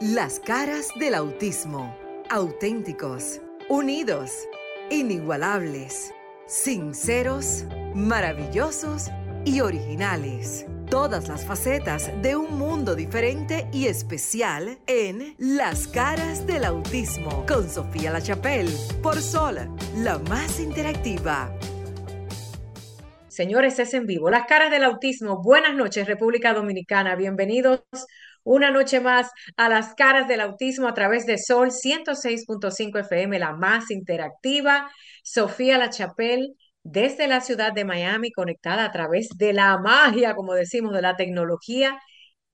Las caras del autismo. Auténticos, unidos, inigualables, sinceros, maravillosos y originales. Todas las facetas de un mundo diferente y especial en Las caras del autismo con Sofía La Chapelle por Sol, la más interactiva. Señores, es en vivo. Las caras del autismo. Buenas noches, República Dominicana. Bienvenidos una noche más a las caras del autismo a través de Sol 106.5 FM, la más interactiva. Sofía La Chapelle, desde la ciudad de Miami, conectada a través de la magia, como decimos, de la tecnología.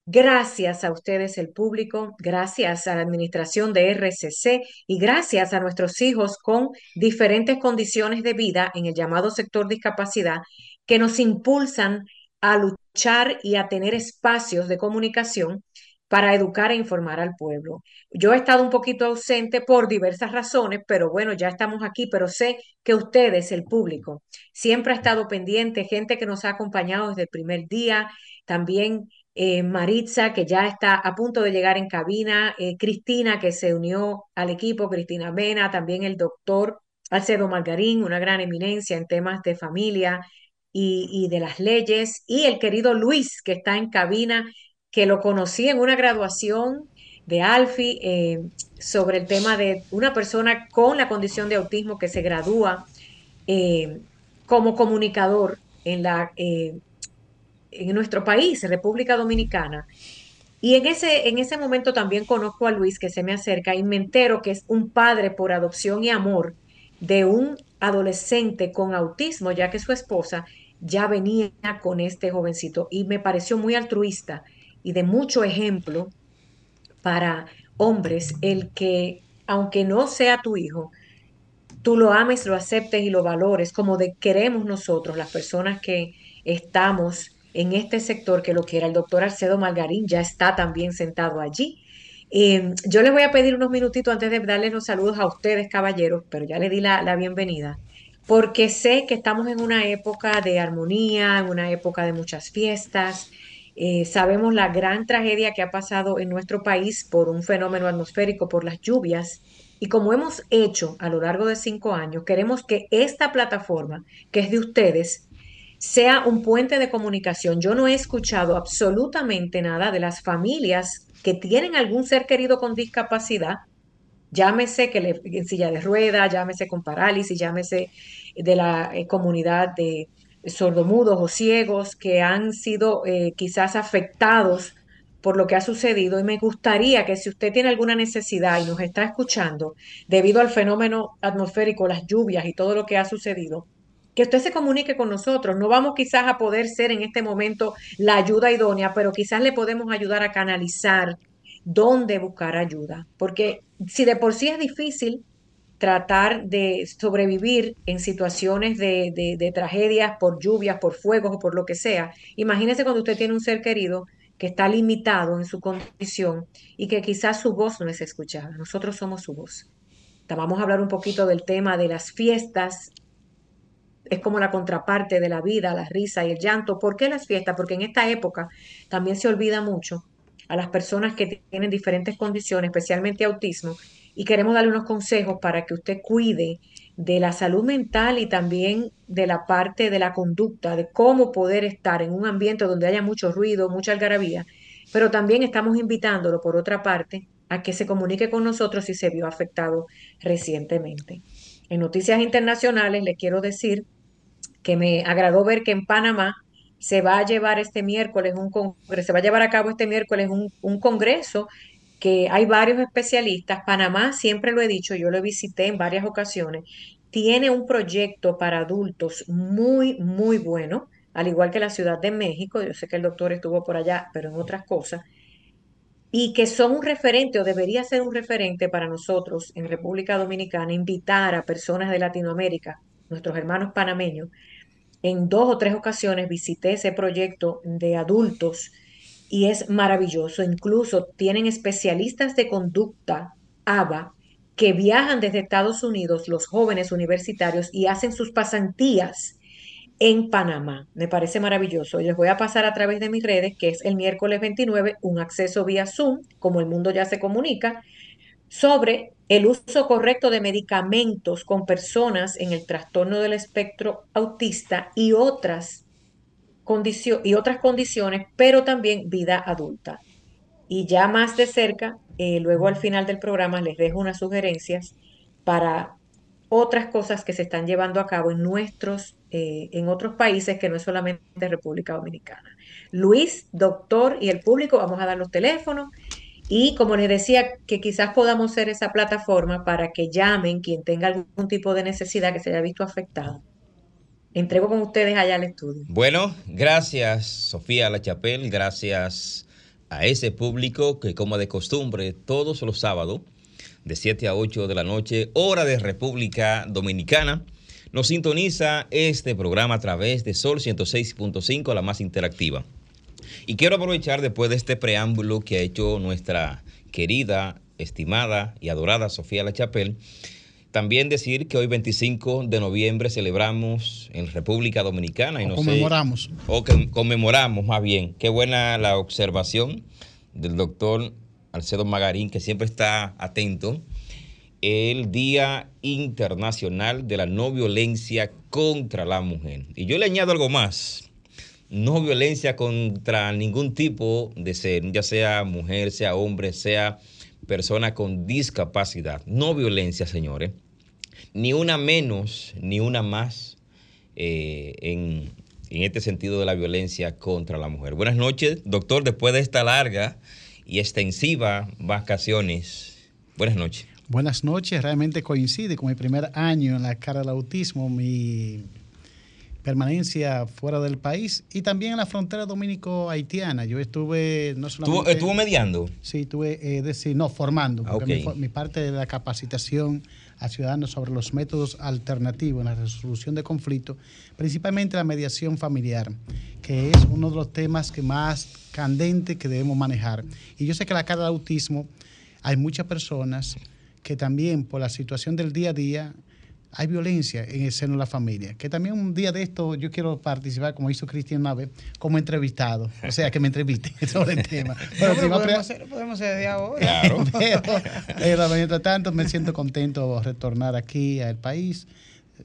Gracias a ustedes, el público, gracias a la administración de RCC y gracias a nuestros hijos con diferentes condiciones de vida en el llamado sector discapacidad que nos impulsan a luchar y a tener espacios de comunicación para educar e informar al pueblo. Yo he estado un poquito ausente por diversas razones, pero bueno, ya estamos aquí, pero sé que ustedes, el público, siempre ha estado pendiente, gente que nos ha acompañado desde el primer día, también eh, Maritza, que ya está a punto de llegar en cabina, eh, Cristina, que se unió al equipo, Cristina Mena, también el doctor Alcedo Margarín, una gran eminencia en temas de familia, y, de las leyes, y el querido Luis, que está en cabina, que lo conocí en una graduación de Alfi eh, sobre el tema de una persona con la condición de autismo que se gradúa eh, como comunicador en, la, eh, en nuestro país, República Dominicana. Y en ese, en ese momento también conozco a Luis que se me acerca y me entero que es un padre por adopción y amor de un adolescente con autismo, ya que su esposa ya venía con este jovencito y me pareció muy altruista y de mucho ejemplo para hombres el que, aunque no sea tu hijo, tú lo ames, lo aceptes y lo valores como queremos nosotros, las personas que estamos en este sector que lo quiera. El doctor Alcedo Margarín ya está también sentado allí. Em, yo les voy a pedir unos minutitos antes de darles los saludos a ustedes, caballeros, pero ya le di la, la bienvenida porque sé que estamos en una época de armonía, en una época de muchas fiestas. Eh, sabemos la gran tragedia que ha pasado en nuestro país por un fenómeno atmosférico, por las lluvias. Y como hemos hecho a lo largo de cinco años, queremos que esta plataforma, que es de ustedes, sea un puente de comunicación. Yo no he escuchado absolutamente nada de las familias que tienen algún ser querido con discapacidad Llámese que le, en silla de rueda, llámese con parálisis, llámese de la eh, comunidad de sordomudos o ciegos que han sido eh, quizás afectados por lo que ha sucedido y me gustaría que si usted tiene alguna necesidad y nos está escuchando debido al fenómeno atmosférico, las lluvias y todo lo que ha sucedido, que usted se comunique con nosotros. No vamos quizás a poder ser en este momento la ayuda idónea, pero quizás le podemos ayudar a canalizar dónde buscar ayuda, porque si de por sí es difícil tratar de sobrevivir en situaciones de, tragedias por lluvias, por fuegos o por lo que sea, imagínese cuando usted tiene un ser querido que está limitado en su condición y que quizás su voz no es escuchada. Nosotros somos su voz. Vamos a hablar un poquito del tema de las fiestas. Es como la contraparte de la vida, la risa y el llanto. ¿Por qué las fiestas? Porque en esta época también se olvida mucho a las personas que tienen diferentes condiciones, especialmente autismo, y queremos darle unos consejos para que usted cuide de la salud mental y también de la parte de la conducta, de cómo poder estar en un ambiente donde haya mucho ruido, mucha algarabía, pero también estamos invitándolo, por otra parte, a que se comunique con nosotros si se vio afectado recientemente. En noticias internacionales le quiero decir que me agradó ver que en Panamá se va a llevar este miércoles un congreso, se va a llevar a cabo este miércoles un, un congreso que hay varios especialistas. Panamá, siempre lo he dicho, yo lo visité en varias ocasiones, tiene un proyecto para adultos muy, muy bueno, al igual que la Ciudad de México, yo sé que el doctor estuvo por allá, pero en otras cosas, y que son un referente o debería ser un referente para nosotros en República Dominicana, invitar a personas de Latinoamérica, nuestros hermanos panameños, en dos o tres ocasiones visité ese proyecto de adultos y es maravilloso. Incluso tienen especialistas de conducta, ABA, que viajan desde Estados Unidos, los jóvenes universitarios, y hacen sus pasantías en Panamá. Me parece maravilloso. Les voy a pasar a través de mis redes, que es el miércoles 29, un acceso vía Zoom, como el mundo ya se comunica, sobre el uso correcto de medicamentos con personas en el trastorno del espectro autista y otras, y otras condiciones, pero también vida adulta. Y ya más de cerca, eh, luego al final del programa les dejo unas sugerencias para otras cosas que se están llevando a cabo en nuestros, eh, en otros países que no es solamente República Dominicana. Luis, doctor y el público, vamos a dar los teléfonos y como les decía, que quizás podamos ser esa plataforma para que llamen quien tenga algún tipo de necesidad que se haya visto afectado. Entrego con ustedes allá al estudio. Bueno, gracias Sofía La Chapel, gracias a ese público que como de costumbre todos los sábados de 7 a 8 de la noche, hora de República Dominicana, nos sintoniza este programa a través de Sol 106.5, la más interactiva. Y quiero aprovechar después de este preámbulo que ha hecho nuestra querida, estimada y adorada Sofía La Chapelle, también decir que hoy 25 de noviembre celebramos en República Dominicana. Y no conmemoramos. o que conmemoramos más bien. Qué buena la observación del doctor Alcedo Magarín, que siempre está atento. El Día Internacional de la No Violencia contra la Mujer. Y yo le añado algo más. No violencia contra ningún tipo de ser, ya sea mujer, sea hombre, sea persona con discapacidad. No violencia, señores. Ni una menos, ni una más eh, en, en este sentido de la violencia contra la mujer. Buenas noches, doctor, después de esta larga y extensiva vacaciones. Buenas noches. Buenas noches, realmente coincide con mi primer año en la cara del autismo, mi permanencia fuera del país y también en la frontera dominico-haitiana. Yo estuve no solamente... ¿Estuvo, mediando? Sí, estuve, eh, decir, no, formando, porque mi, parte de la capacitación a ciudadanos sobre los métodos alternativos en la resolución de conflictos, principalmente la mediación familiar, que es uno de los temas que más candente que debemos manejar. Y yo sé que la cara del autismo hay muchas personas que también por la situación del día a día hay violencia en el seno de la familia. Que también un día de esto yo quiero participar, como hizo Cristian Nave, como entrevistado. O sea, que me entreviste sobre el tema. Pero podemos, hacer, podemos hacer de ahora. Claro. pero, mientras tanto, me siento contento de retornar aquí al país.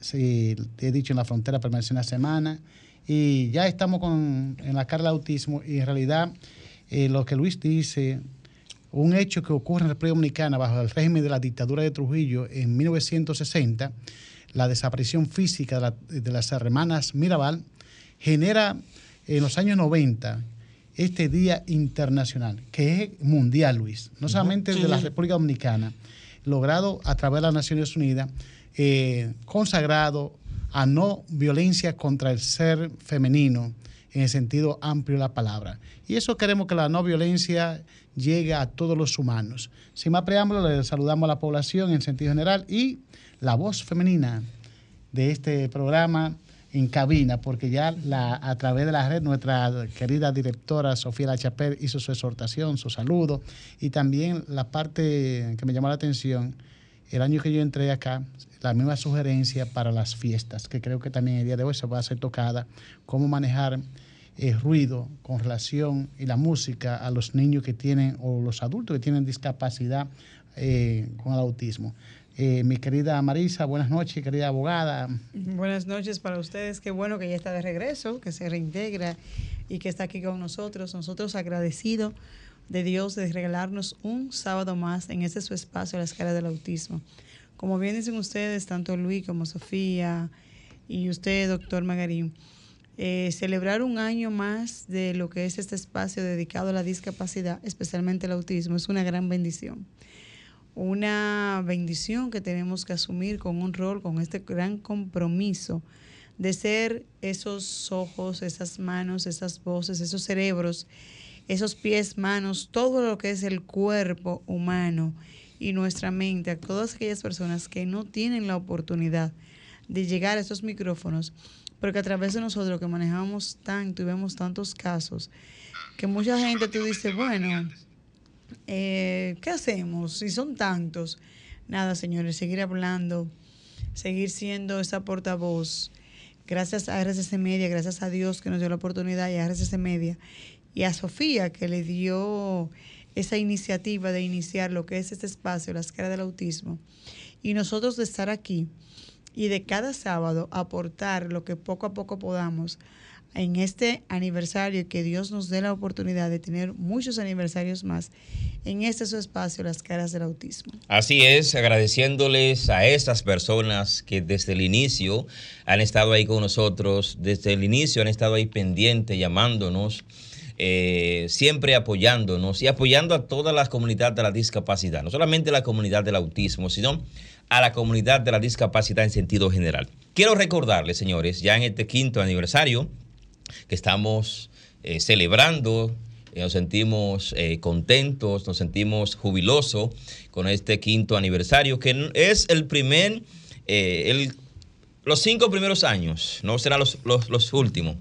Sí, he dicho en la frontera permanecí una semana. Y ya estamos con, en la cara del autismo. Y en realidad, eh, lo que Luis dice un hecho que ocurre en la República Dominicana bajo el régimen de la dictadura de Trujillo en 1960, la desaparición física de, las hermanas Mirabal, genera en los años 90 este Día Internacional, que es mundial, Luis, no solamente de la República Dominicana, logrado a través de las Naciones Unidas, eh, consagrado a no violencia contra el ser femenino en el sentido amplio de la palabra. Y eso queremos que la no violencia llega a todos los humanos. Sin más preámbulo, le saludamos a la población en sentido general y la voz femenina de este programa en cabina, porque ya la, a través de la red nuestra querida directora Sofía Lachapel hizo su exhortación, su saludo, y también la parte que me llamó la atención, el año que yo entré acá, la misma sugerencia para las fiestas, que creo que también el día de hoy se va a ser tocada, cómo manejar el ruido con relación y la música a los niños que tienen o los adultos que tienen discapacidad eh, con el autismo. Eh, mi querida Marisa, buenas noches, querida abogada. Buenas noches para ustedes, qué bueno que ya está de regreso, que se reintegra y que está aquí con nosotros. Nosotros agradecidos de Dios de regalarnos un sábado más en este su espacio, la escala del autismo. Como bien dicen ustedes, tanto Luis como Sofía y usted, doctor Magarín, eh, celebrar un año más de lo que es este espacio dedicado a la discapacidad, especialmente el autismo, es una gran bendición. Una bendición que tenemos que asumir con un rol, con este gran compromiso de ser esos ojos, esas manos, esas voces, esos cerebros, esos pies, manos, todo lo que es el cuerpo humano y nuestra mente, a todas aquellas personas que no tienen la oportunidad de llegar a esos micrófonos porque a través de nosotros que manejamos tanto y vemos tantos casos, que mucha gente tú dices, bueno, eh, ¿qué hacemos si son tantos? Nada, señores, seguir hablando, seguir siendo esa portavoz, gracias a RCC Media, gracias a Dios que nos dio la oportunidad y a RCC Media y a Sofía que le dio esa iniciativa de iniciar lo que es este espacio, las caras del autismo, y nosotros de estar aquí y de cada sábado aportar lo que poco a poco podamos en este aniversario que Dios nos dé la oportunidad de tener muchos aniversarios más en este su espacio, las caras del autismo. Así es, agradeciéndoles a estas personas que desde el inicio han estado ahí con nosotros, desde el inicio han estado ahí pendientes, llamándonos. Eh, siempre apoyándonos y apoyando a toda la comunidad de la discapacidad, no solamente la comunidad del autismo, sino a la comunidad de la discapacidad en sentido general. Quiero recordarles, señores, ya en este quinto aniversario que estamos eh, celebrando, eh, nos sentimos eh, contentos, nos sentimos jubilosos con este quinto aniversario, que es el primer, el, los cinco primeros años, no serán los, los, los últimos.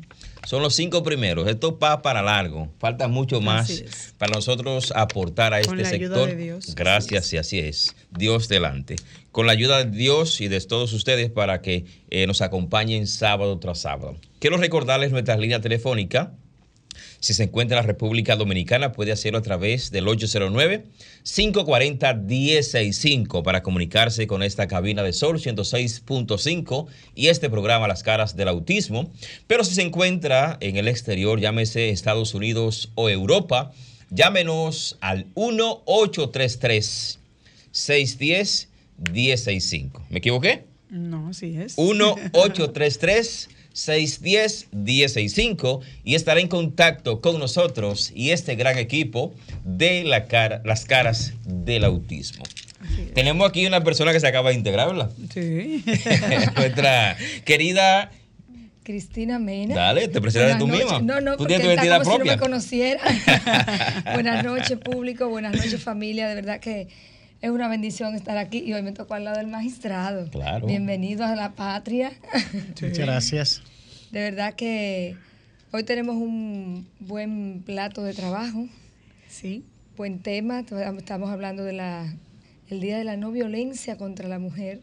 Son los cinco primeros. Esto va para largo. Falta mucho más para nosotros aportar a este sector. Gracias y así es. Dios delante. Con la ayuda de Dios y de todos ustedes para que eh, nos acompañen sábado tras sábado. Quiero recordarles nuestra línea telefónica si se encuentra en la República Dominicana, puede hacerlo a través del 809-540-165 para comunicarse con esta cabina de Sol 106.5 y este programa Las Caras del Autismo. Pero si se encuentra en el exterior, llámese Estados Unidos o Europa, llámenos al 1833 610 165. ¿Me equivoqué? No, así es. 1833 610-1065 y estará en contacto con nosotros y este gran equipo de la cara, las caras del autismo. Tenemos aquí una persona que se acaba de integrar, ¿verdad? Sí. Nuestra querida Cristina Mena. Dale, te presentas tú misma. No, no, ¿Tú porque tienes tu identidad como propia? si no me conociera. buenas noches, público. Buenas noches, familia. De verdad que es una bendición estar aquí y hoy me tocó al lado del magistrado. Claro. Bienvenidos a la patria. Muchas gracias. De verdad que hoy tenemos un buen plato de trabajo, Sí. buen tema. Estamos hablando de la el Día de la No Violencia contra la Mujer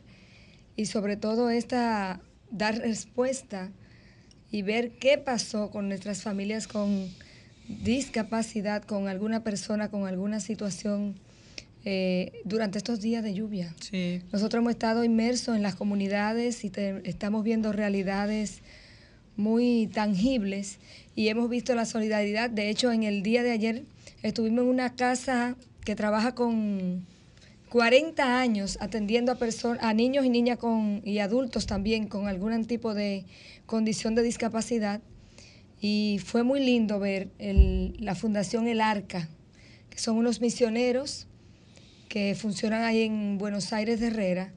y sobre todo esta dar respuesta y ver qué pasó con nuestras familias con discapacidad, con alguna persona con alguna situación eh, durante estos días de lluvia. Sí. Nosotros hemos estado inmersos en las comunidades y te- estamos viendo realidades muy tangibles y hemos visto la solidaridad. De hecho, en el día de ayer estuvimos en una casa que trabaja con 40 años atendiendo a personas, a niños y niñas con y adultos también con algún tipo de condición de discapacidad y fue muy lindo ver el- la Fundación El Arca, que son unos misioneros que funcionan ahí en Buenos Aires de Herrera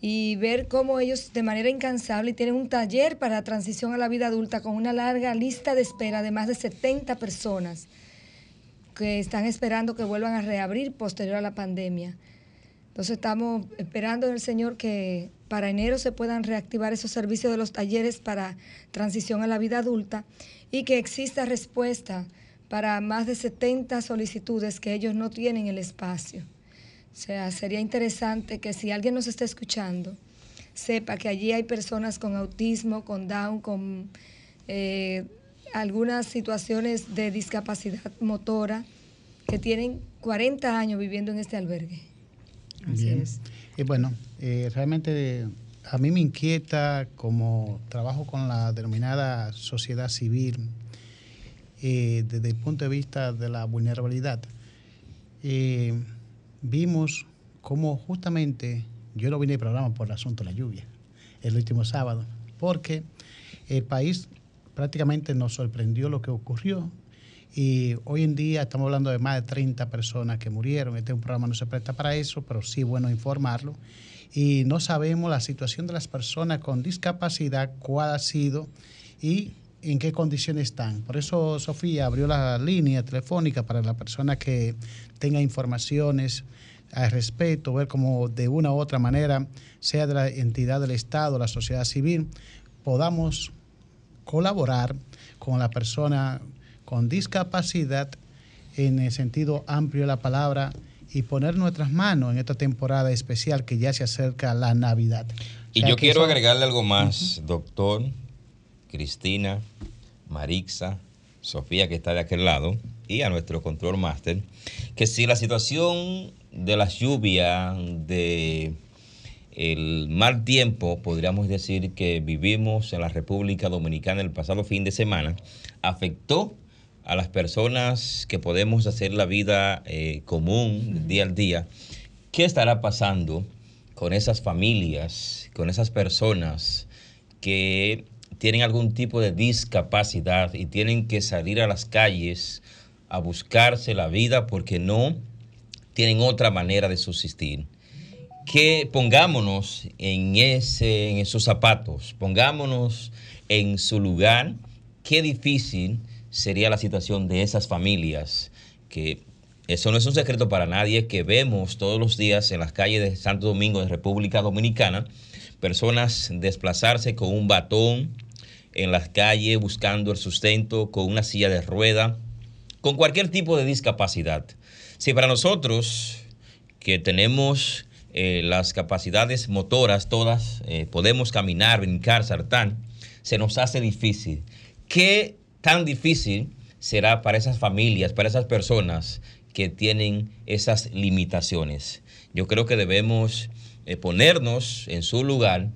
y ver cómo ellos de manera incansable tienen un taller para transición a la vida adulta con una larga lista de espera de más de 70 personas que están esperando que vuelvan a reabrir posterior a la pandemia. Entonces estamos esperando en el Señor que para enero se puedan reactivar esos servicios de los talleres para transición a la vida adulta y que exista respuesta para más de 70 solicitudes que ellos no tienen el espacio. O sea, sería interesante que si alguien nos está escuchando, sepa que allí hay personas con autismo, con Down, con eh, algunas situaciones de discapacidad motora que tienen 40 años viviendo en este albergue. Así Bien. es. Y bueno, eh, realmente a mí me inquieta como trabajo con la denominada sociedad civil eh, desde el punto de vista de la vulnerabilidad. Eh, vimos cómo justamente yo no vine al programa por el asunto de la lluvia el último sábado, porque el país prácticamente nos sorprendió lo que ocurrió y hoy en día estamos hablando de más de 30 personas que murieron. Este es un programa no se presta para eso, pero sí bueno informarlo. Y no sabemos la situación de las personas con discapacidad, cuál ha sido y en qué condiciones están. Por eso Sofía abrió la línea telefónica para la persona que tenga informaciones al respecto, ver cómo de una u otra manera, sea de la entidad del Estado, la sociedad civil, podamos colaborar con la persona con discapacidad en el sentido amplio de la palabra y poner nuestras manos en esta temporada especial que ya se acerca la Navidad. Y yo quiero agregarle algo más, doctor, Cristina, Marixa, Sofía, que está de aquel lado, y a nuestro control master, que si la situación de las lluvias, de el mal tiempo, podríamos decir que vivimos en la República Dominicana el pasado fin de semana, afectó a las personas que podemos hacer la vida eh, común día al día. ¿Qué estará pasando con esas familias, con esas personas que tienen algún tipo de discapacidad y tienen que salir a las calles a buscarse la vida porque no tienen otra manera de subsistir? que pongámonos en, ese, en esos zapatos, pongámonos en su lugar. Qué difícil sería la situación de esas familias, que eso no es un secreto para nadie, que vemos todos los días en las calles de Santo Domingo, de República Dominicana, personas desplazarse con un batón en las calles buscando el sustento, con una silla de rueda, con cualquier tipo de discapacidad. Si para nosotros que tenemos eh, las capacidades motoras todas, eh, podemos caminar, brincar, saltar, se nos hace difícil. ¿Qué tan difícil será para esas familias, para esas personas que tienen esas limitaciones? Yo creo que debemos eh, ponernos en su lugar,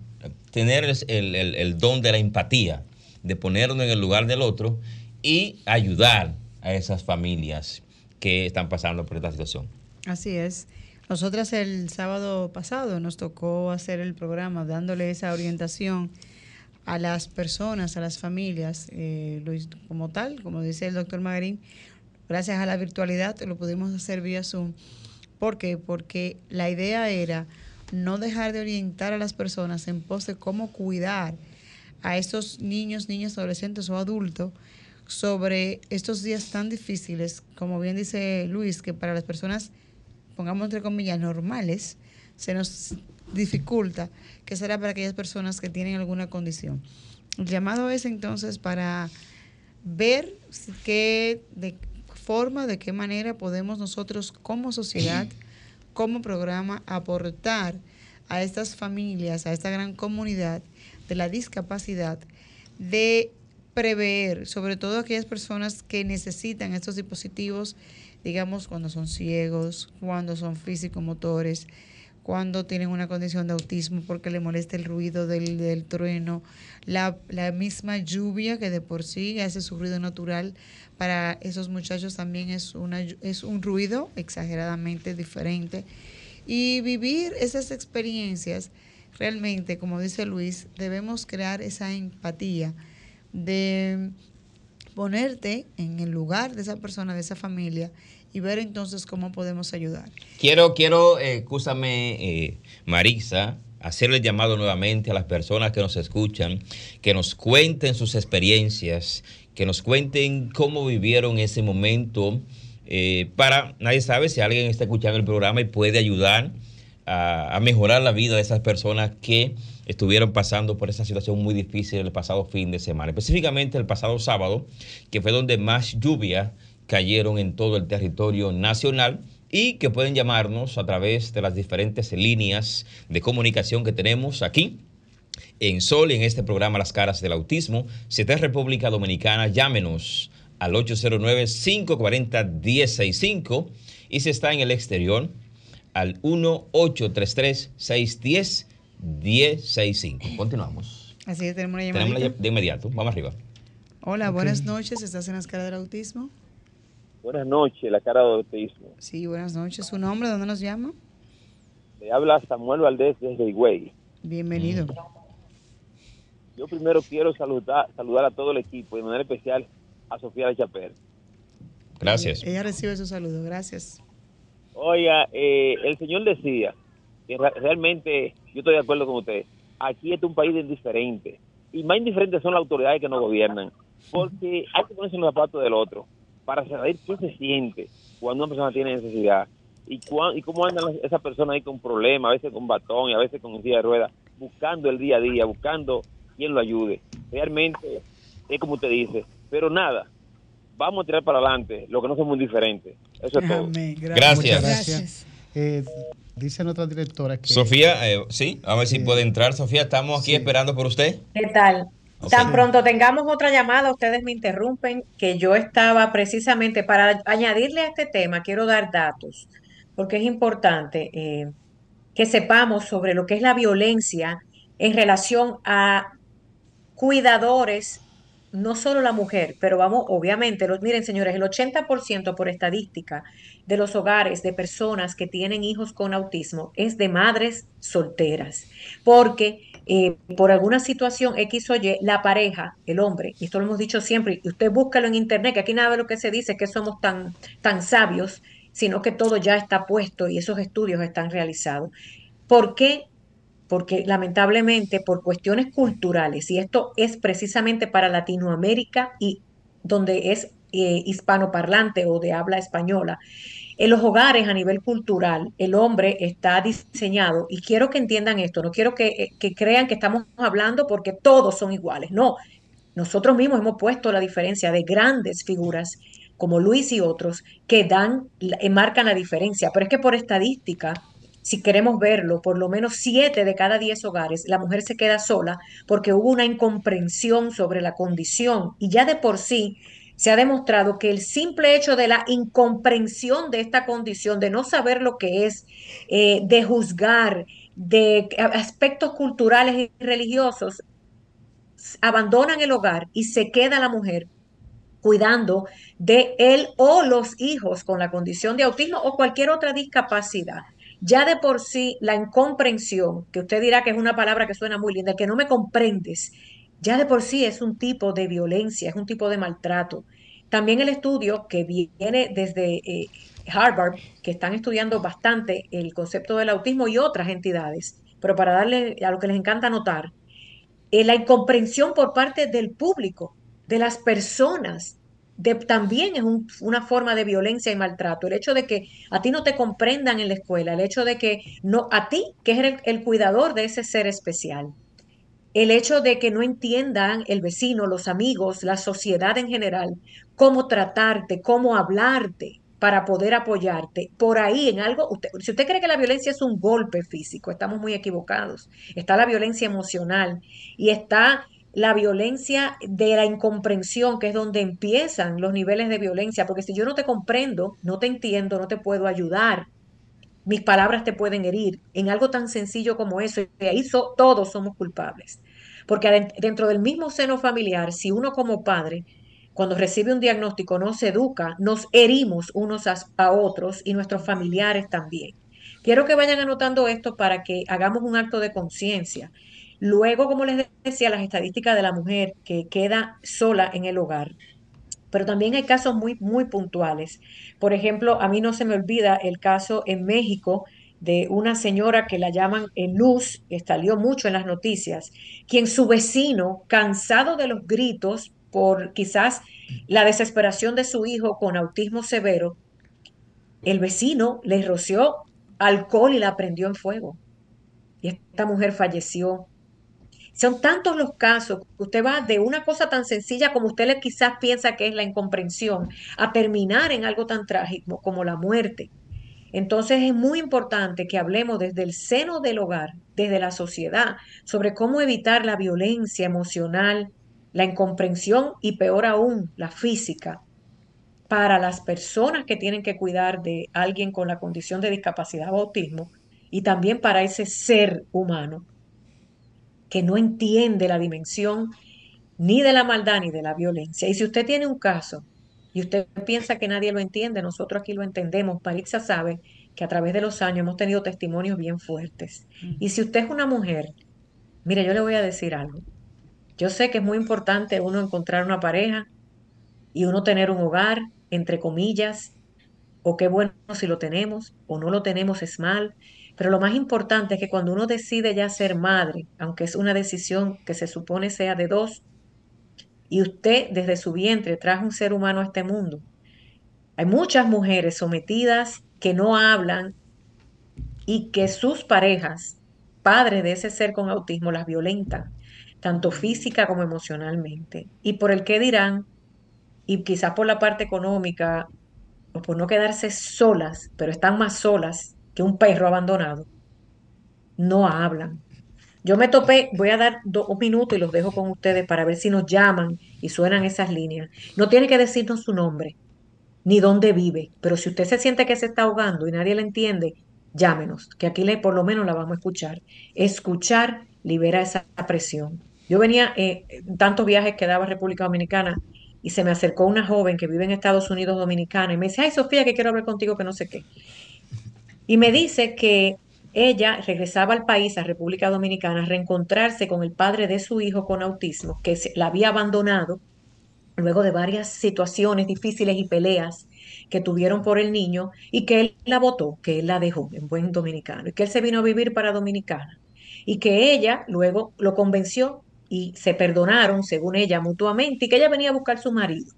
tener el, don de la empatía, de ponernos en el lugar del otro y ayudar a esas familias que están pasando por esta situación. Así es. Nosotras el sábado pasado nos tocó hacer el programa dándole esa orientación a las personas, a las familias, eh, como tal, como dice el doctor Magarín, gracias a la virtualidad lo pudimos hacer vía Zoom. ¿Por qué? Porque la idea era no dejar de orientar a las personas en pos de cómo cuidar a estos niños, niñas, adolescentes o adultos sobre estos días tan difíciles, como bien dice Luis, que para las personas pongamos entre comillas, normales, se nos dificulta, que será para aquellas personas que tienen alguna condición. El llamado es entonces para ver qué de forma, de qué manera podemos nosotros como sociedad, como programa, aportar a estas familias, a esta gran comunidad de la discapacidad, de prever, sobre todo aquellas personas que necesitan estos dispositivos digamos, cuando son ciegos, cuando son físico-motores, cuando tienen una condición de autismo porque le molesta el ruido del, trueno, la, la, misma lluvia que de por sí hace su ruido natural, para esos muchachos también es, una, es un ruido exageradamente diferente. Y vivir esas experiencias, realmente, como dice Luis, debemos crear esa empatía de ponerte en el lugar de esa persona, de esa familia y ver entonces cómo podemos ayudar. Quiero, quiero, eh, escúchame, eh, Marisa, hacerle llamado nuevamente a las personas que nos escuchan, que nos cuenten sus experiencias, que nos cuenten cómo vivieron ese momento, eh, para, nadie sabe si alguien está escuchando el programa y puede ayudar a, a, mejorar la vida de esas personas que estuvieron pasando por esa situación muy difícil el pasado fin de semana, específicamente el pasado sábado, que fue donde más lluvia cayeron en todo el territorio nacional y que pueden llamarnos a través de las diferentes líneas de comunicación que tenemos aquí en Sol, en este programa Las Caras del Autismo. Si está en República Dominicana, llámenos al 809-540-1065 y si está en el exterior, al 1-833-610-1065. Continuamos. Así es, tenemos una llamadita. Tenemos de inmediato. Vamos arriba. Hola, buenas noches. ¿Estás en Las Caras del Autismo? Buenas noches, la cara de autismo. Sí, buenas noches. ¿Su nombre? ¿Dónde nos llama? Le habla Samuel Valdés desde Higüey. Bienvenido. Yo primero quiero saludar, saludar a todo el equipo, de manera especial a Sofía de Chaper. Gracias. Ella recibe su saludo, gracias. Oiga, eh, el señor decía que realmente yo estoy de acuerdo con usted. Aquí es un país indiferente. Y más indiferentes son las autoridades que nos gobiernan. Porque hay que ponerse en los zapatos del otro para saber qué se siente cuando una persona tiene necesidad y, y cómo andan esa persona ahí con problemas, a veces con batón y a veces con silla de ruedas, buscando el día a día, buscando quien lo ayude. Realmente es como usted dice, pero nada, vamos a tirar para adelante lo que no somos diferentes. Eso es todo. Gracias. Gracias. Eh, dice nuestra directora que... Sofía, eh, sí, a ver si puede entrar. Sofía, estamos aquí esperando por usted. ¿Qué tal? Tan pronto tengamos otra llamada, ustedes me interrumpen, que yo estaba precisamente para añadirle a este tema, quiero dar datos, porque es importante eh, que sepamos sobre lo que es la violencia en relación a cuidadores no solo la mujer, pero vamos, obviamente, miren señores, el 80% por estadística de los hogares de personas que tienen hijos con autismo es de madres solteras, porque eh, por alguna situación X o Y, la pareja, el hombre, y esto lo hemos dicho siempre, y usted búscalo en internet, que aquí nada de lo que se dice es que somos tan, tan sabios, sino que todo ya está puesto y esos estudios están realizados. ¿Por qué porque lamentablemente por cuestiones culturales, y esto es precisamente para Latinoamérica y donde es eh, hispanoparlante o de habla española, en los hogares a nivel cultural, el hombre está diseñado, y quiero que entiendan esto, no quiero que, eh, que crean que estamos hablando porque todos son iguales, no, nosotros mismos hemos puesto la diferencia de grandes figuras como Luis y otros que dan, eh, marcan la diferencia, pero es que por estadística si queremos verlo, por lo menos siete de cada diez hogares, la mujer se queda sola porque hubo una incomprensión sobre la condición. Y ya de por sí se ha demostrado que el simple hecho de la incomprensión de esta condición, de no saber lo que es, eh, de juzgar, de aspectos culturales y religiosos, abandonan el hogar y se queda la mujer cuidando de él o los hijos con la condición de autismo o cualquier otra discapacidad ya de por sí la incomprensión, que usted dirá que es una palabra que suena muy linda, que no me comprendes, ya de por sí es un tipo de violencia, es un tipo de maltrato. También el estudio que viene desde eh, Harvard, que están estudiando bastante el concepto del autismo y otras entidades, pero para darle a lo que les encanta notar, eh, la incomprensión por parte del público, de las personas, también es una forma de violencia y maltrato. El hecho de que a ti no te comprendan en la escuela, el hecho de que no, a ti, que eres el, cuidador de ese ser especial, el hecho de que no entiendan el vecino, los amigos, la sociedad en general, cómo tratarte, cómo hablarte para poder apoyarte. Por ahí en algo, si usted cree que la violencia es un golpe físico, estamos muy equivocados. Está la violencia emocional y está la violencia de la incomprensión, que es donde empiezan los niveles de violencia, porque si yo no te comprendo, no te entiendo, no te puedo ayudar, mis palabras te pueden herir, en algo tan sencillo como eso, y ahí todos somos culpables. Porque dentro del mismo seno familiar, si uno como padre, cuando recibe un diagnóstico, no se educa, nos herimos unos a otros y nuestros familiares también. Quiero que vayan anotando esto para que hagamos un acto de conciencia Luego, como les decía, las estadísticas de la mujer que queda sola en el hogar. Pero también hay casos muy, muy puntuales. Por ejemplo, a mí no se me olvida el caso en México de una señora que la llaman en Luz, que salió mucho en las noticias, quien su vecino, cansado de los gritos por quizás la desesperación de su hijo con autismo severo, el vecino le roció alcohol y la prendió en fuego. Y esta mujer falleció son tantos los casos que usted va de una cosa tan sencilla como usted quizás piensa que es la incomprensión a terminar en algo tan trágico como la muerte. Entonces es muy importante que hablemos desde el seno del hogar, desde la sociedad, sobre cómo evitar la violencia emocional, la incomprensión y peor aún, la física, para las personas que tienen que cuidar de alguien con la condición de discapacidad o autismo y también para ese ser humano que no entiende la dimensión ni de la maldad ni de la violencia. Y si usted tiene un caso y usted piensa que nadie lo entiende, nosotros aquí lo entendemos. Parixa sabe que a través de los años hemos tenido testimonios bien fuertes. Y si usted es una mujer, mire, yo le voy a decir algo. Yo sé que es muy importante uno encontrar una pareja y uno tener un hogar, entre comillas, o qué bueno si lo tenemos, o no lo tenemos es mal, pero lo más importante es que cuando uno decide ya ser madre, aunque es una decisión que se supone sea de dos, y usted desde su vientre trajo un ser humano a este mundo, hay muchas mujeres sometidas que no hablan y que sus parejas, padres de ese ser con autismo, las violentan, tanto física como emocionalmente. Y por el que dirán, y quizás por la parte económica, o por no quedarse solas, pero están más solas que un perro abandonado, no hablan. Yo me topé, voy a dar dos un minuto y los dejo con ustedes para ver si nos llaman y suenan esas líneas. No tiene que decirnos su nombre ni dónde vive, pero si usted se siente que se está ahogando y nadie le entiende, llámenos, que aquí le, por lo menos la vamos a escuchar. Escuchar libera esa presión. Yo venía eh, tantos viajes que daba a República Dominicana y se me acercó una joven que vive en Estados Unidos Dominicana y me dice, ay Sofía, que quiero hablar contigo, que no sé qué. Y me dice que ella regresaba al país, a República Dominicana, a reencontrarse con el padre de su hijo con autismo, que la había abandonado luego de varias situaciones difíciles y peleas que tuvieron por el niño y que él la votó, que él la dejó en buen dominicano y que él se vino a vivir para Dominicana y que ella luego lo convenció y se perdonaron, según ella, mutuamente y que ella venía a buscar su marido.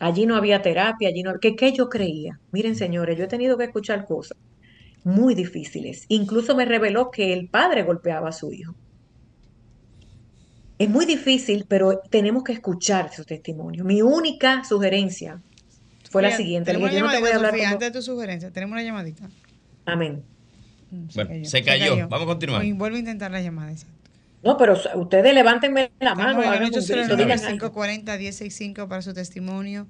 Allí no había terapia, allí no... ¿Qué, qué yo creía? Miren, señores, yo he tenido que escuchar cosas muy difíciles. Incluso me reveló que el padre golpeaba a su hijo. Es muy difícil, pero tenemos que escuchar su testimonio. Mi única sugerencia fue la siguiente. Tenemos no una te voy a llamadita, hablar Sofía, como- antes de tu sugerencia, tenemos una llamadita. Amén. Mm, Bueno, se cayó. Vamos a continuar. Y Vuelvo a intentar la llamada. exacto. No, pero ustedes levántenme la mano. Estamos en hagan el un grito, 809 digan algo. 540 1065 para su testimonio.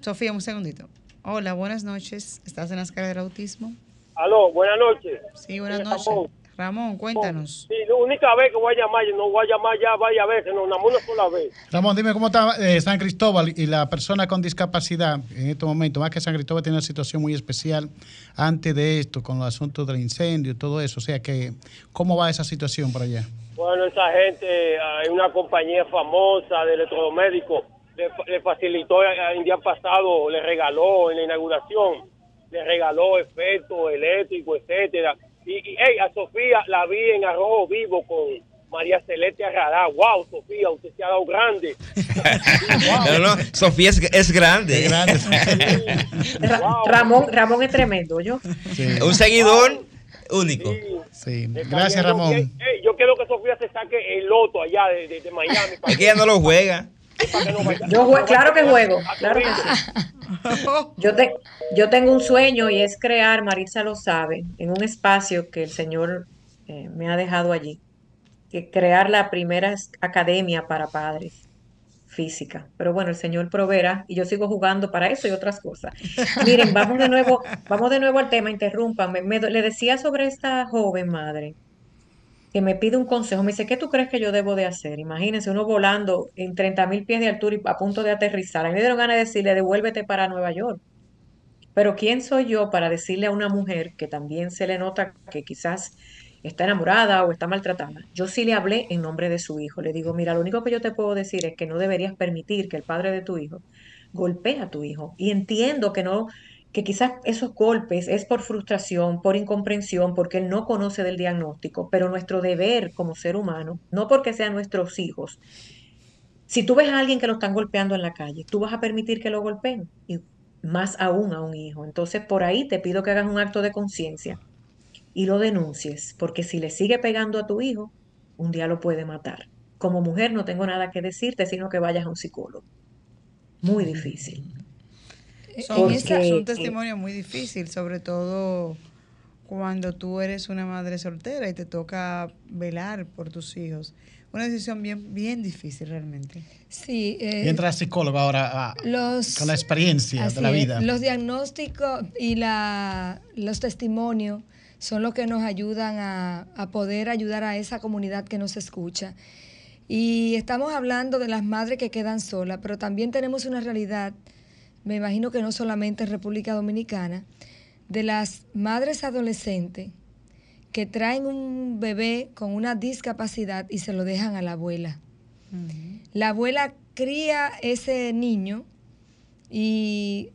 Sofía, un segundito. Hola, buenas noches. ¿Estás en las caras del autismo? Aló, buenas noches. Sí, buenas noches. Ramón. Cuéntanos. Sí, la única vez que voy a llamar, yo no voy a llamar ya varias veces, no, nada más una sola vez. Ramón, dime cómo está eh, San Cristóbal y la persona con discapacidad en este momento. Más que San Cristóbal tiene una situación muy especial antes de esto, con los asuntos del incendio y todo eso. O sea que, ¿cómo va esa situación por allá? Bueno, esa gente, hay una compañía famosa de electrodomésticos, le, le facilitó eh, el día pasado, le regaló en la inauguración, le regaló efectos eléctricos, etcétera. Y, y hey, a Sofía la vi en Arrojo Vivo con María Celeste Arrará. Wow, Sofía, usted se ha dado grande. No, no, Sofía es, es grande. Ra- Ramón, Ramón es tremendo, yo. Un seguidor único. Sí. Gracias, Ramón. hey, yo quiero que Sofía se saque el loto allá de, de- de Miami. Es que ella no lo juega. Yo claro que juego, claro que sí. Yo, te- yo tengo un sueño y es crear, Marisa lo sabe, en un espacio que el Señor eh, me ha dejado allí, que crear la primera academia para padres física. Pero bueno, el Señor proveerá y yo sigo jugando para eso y otras cosas. Miren, vamos de nuevo, vamos de nuevo al tema, interrúmpame. Me do- le decía sobre esta joven madre que me pide un consejo. Me dice, ¿qué tú crees que yo debo de hacer? Imagínense, uno volando en 30 mil pies de altura y a punto de aterrizar. A mí me dieron ganas de decirle, devuélvete para Nueva York. Pero ¿quién soy yo para decirle a una mujer que también se le nota que quizás está enamorada o está maltratada? Yo sí le hablé en nombre de su hijo. Le digo, mira, lo único que yo te puedo decir es que no deberías permitir que el padre de tu hijo golpee a tu hijo. Y entiendo que no, que quizás esos golpes es por frustración, por incomprensión, porque él no conoce del diagnóstico, pero nuestro deber como ser humano, no porque sean nuestros hijos, si tú ves a alguien que lo están golpeando en la calle, tú vas a permitir que lo golpeen, y más aún a un hijo. Entonces, por ahí te pido que hagas un acto de conciencia y lo denuncies, porque si le sigue pegando a tu hijo, un día lo puede matar. Como mujer no tengo nada que decirte, sino que vayas a un psicólogo. Muy difícil. Son, Porque- es un testimonio muy difícil, sobre todo cuando tú eres una madre soltera y te toca velar por tus hijos. Una decisión bien, bien difícil realmente. Sí. eh, Y entra psicólogo ahora a- los, con la experiencia de la es. vida. Los diagnósticos y la, los testimonios son los que nos ayudan a, a poder ayudar a esa comunidad que nos escucha. Y estamos hablando de las madres que quedan solas, pero también tenemos una realidad, me imagino que no solamente en República Dominicana, de las madres adolescentes que traen un bebé con una discapacidad y se lo dejan a la abuela. La abuela cría ese niño y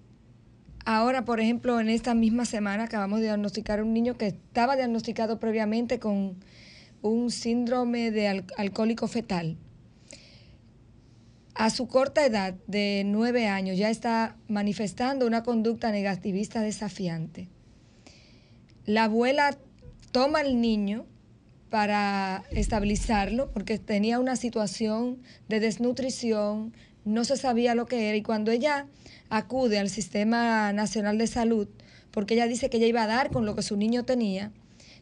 ahora, por ejemplo, en esta misma semana acabamos de diagnosticar a un niño que estaba diagnosticado previamente con un síndrome de al- alcohólico fetal. A su corta edad de nueve años ya está manifestando una conducta negativista desafiante. La abuela toma al niño para estabilizarlo porque tenía una situación de desnutrición, no se sabía lo que era y cuando ella acude al Sistema Nacional de Salud porque ella dice que ella iba a dar con lo que su niño tenía,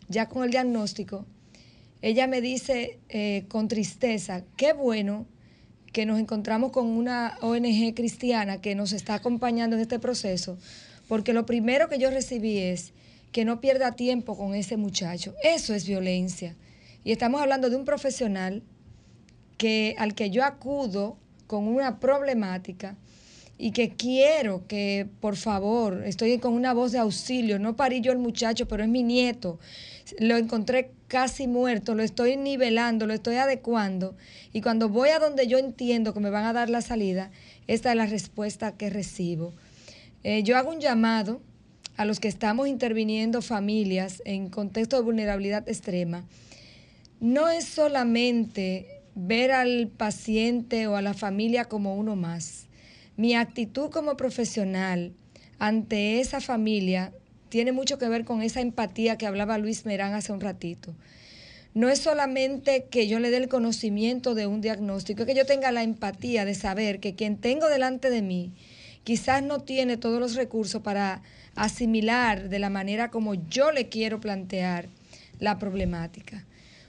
ya con el diagnóstico. Ella me dice eh, con tristeza, qué bueno que nos encontramos con una ONG cristiana que nos está acompañando en este proceso, porque lo primero que yo recibí es que no pierda tiempo con ese muchacho. Eso es violencia. Y estamos hablando de un profesional que, al que yo acudo con una problemática y que quiero que, por favor, estoy con una voz de auxilio, no parí yo el muchacho, pero es mi nieto, lo encontré casi muerto, lo estoy nivelando, lo estoy adecuando, y cuando voy a donde yo entiendo que me van a dar la salida, esta es la respuesta que recibo. Eh, yo hago un llamado a los que estamos interviniendo familias en contexto de vulnerabilidad extrema. No es solamente ver al paciente o a la familia como uno más mi actitud como profesional ante esa familia tiene mucho que ver con esa empatía que hablaba Luis Merán hace un ratito. No es solamente que yo le dé el conocimiento de un diagnóstico, es que yo tenga la empatía de saber que quien tengo delante de mí quizás no tiene todos los recursos para asimilar de la manera como yo le quiero plantear la problemática.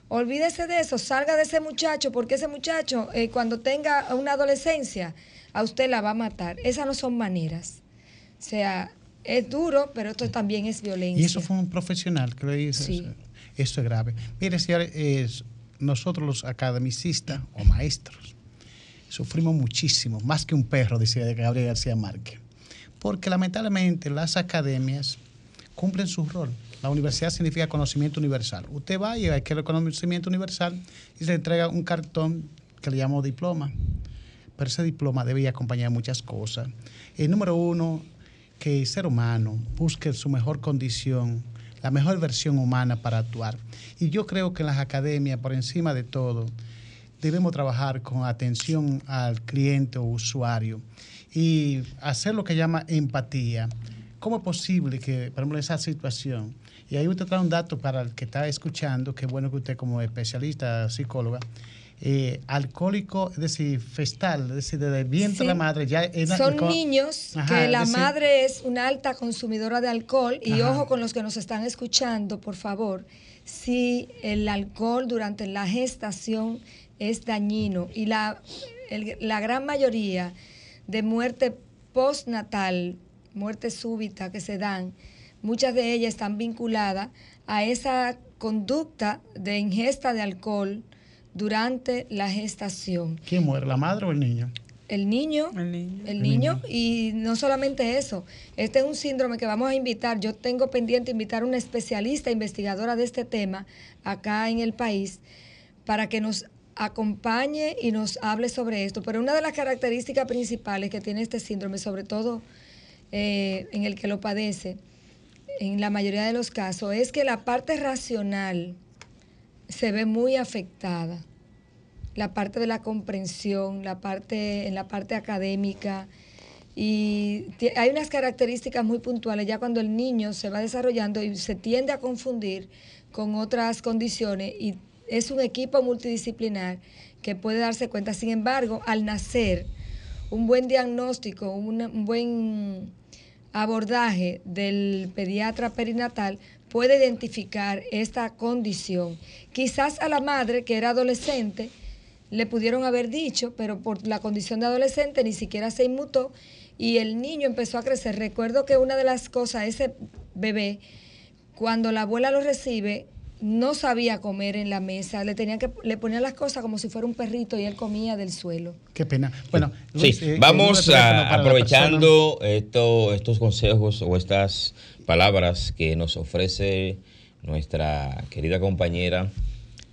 Olvídese de eso, salga de ese muchacho, porque ese muchacho eh, cuando tenga una adolescencia a usted la va a matar. Esas no son maneras. O sea, es duro, pero esto también es violencia. Y eso fue un profesional que lo hizo. Sí. Eso es grave. Mire, señores, nosotros los academicistas o maestros sufrimos muchísimo, más que un perro, decía Gabriel García Márquez. Porque lamentablemente las academias cumplen su rol. La universidad significa conocimiento universal. Usted va y que el conocimiento universal y se le entrega un cartón que le llamo diploma pero ese diploma debe acompañar muchas cosas. El número uno, que el ser humano busque su mejor condición, la mejor versión humana para actuar. Y yo creo que en las academias, por encima de todo, debemos trabajar con atención al cliente o usuario y hacer lo que llama empatía. ¿Cómo es posible que, por ejemplo, esa situación, y ahí usted trae un dato para el que está escuchando, que bueno que usted como especialista, psicóloga, eh, alcohólico, es decir, festal, es decir, desde el vientre de la madre. Ya Son niños que la madre es una alta consumidora de alcohol y ojo con los que nos están escuchando, por favor, si el alcohol durante la gestación es dañino y la, la gran mayoría de muerte postnatal, muerte súbita que se dan, muchas de ellas están vinculadas a esa conducta de ingesta de alcohol durante la gestación. ¿Quién muere, la madre o el niño? El niño, el niño, y no solamente eso, este es un síndrome que vamos a invitar, yo tengo pendiente invitar a una especialista investigadora de este tema acá en el país para que nos acompañe y nos hable sobre esto. Pero una de las características principales que tiene este síndrome, sobre todo eh, en el que lo padece, en la mayoría de los casos, es que la parte racional, se ve muy afectada. La parte de la comprensión, la parte, en la parte académica. Y hay unas características muy puntuales ya cuando el niño se va desarrollando y se tiende a confundir con otras condiciones y es un equipo multidisciplinar que puede darse cuenta. Sin embargo, al nacer, un buen diagnóstico, un buen abordaje del pediatra perinatal puede identificar esta condición. Quizás a la madre, que era adolescente, le pudieron haber dicho, pero por la condición de adolescente ni siquiera se inmutó y el niño empezó a crecer. Recuerdo que una de las cosas, ese bebé, cuando la abuela lo recibe, no sabía comer en la mesa, le tenía que le ponía las cosas como si fuera un perrito y él comía del suelo. Qué pena. Bueno, sí, eh, vamos aprovechando esto, estos consejos o estas palabras que nos ofrece nuestra querida compañera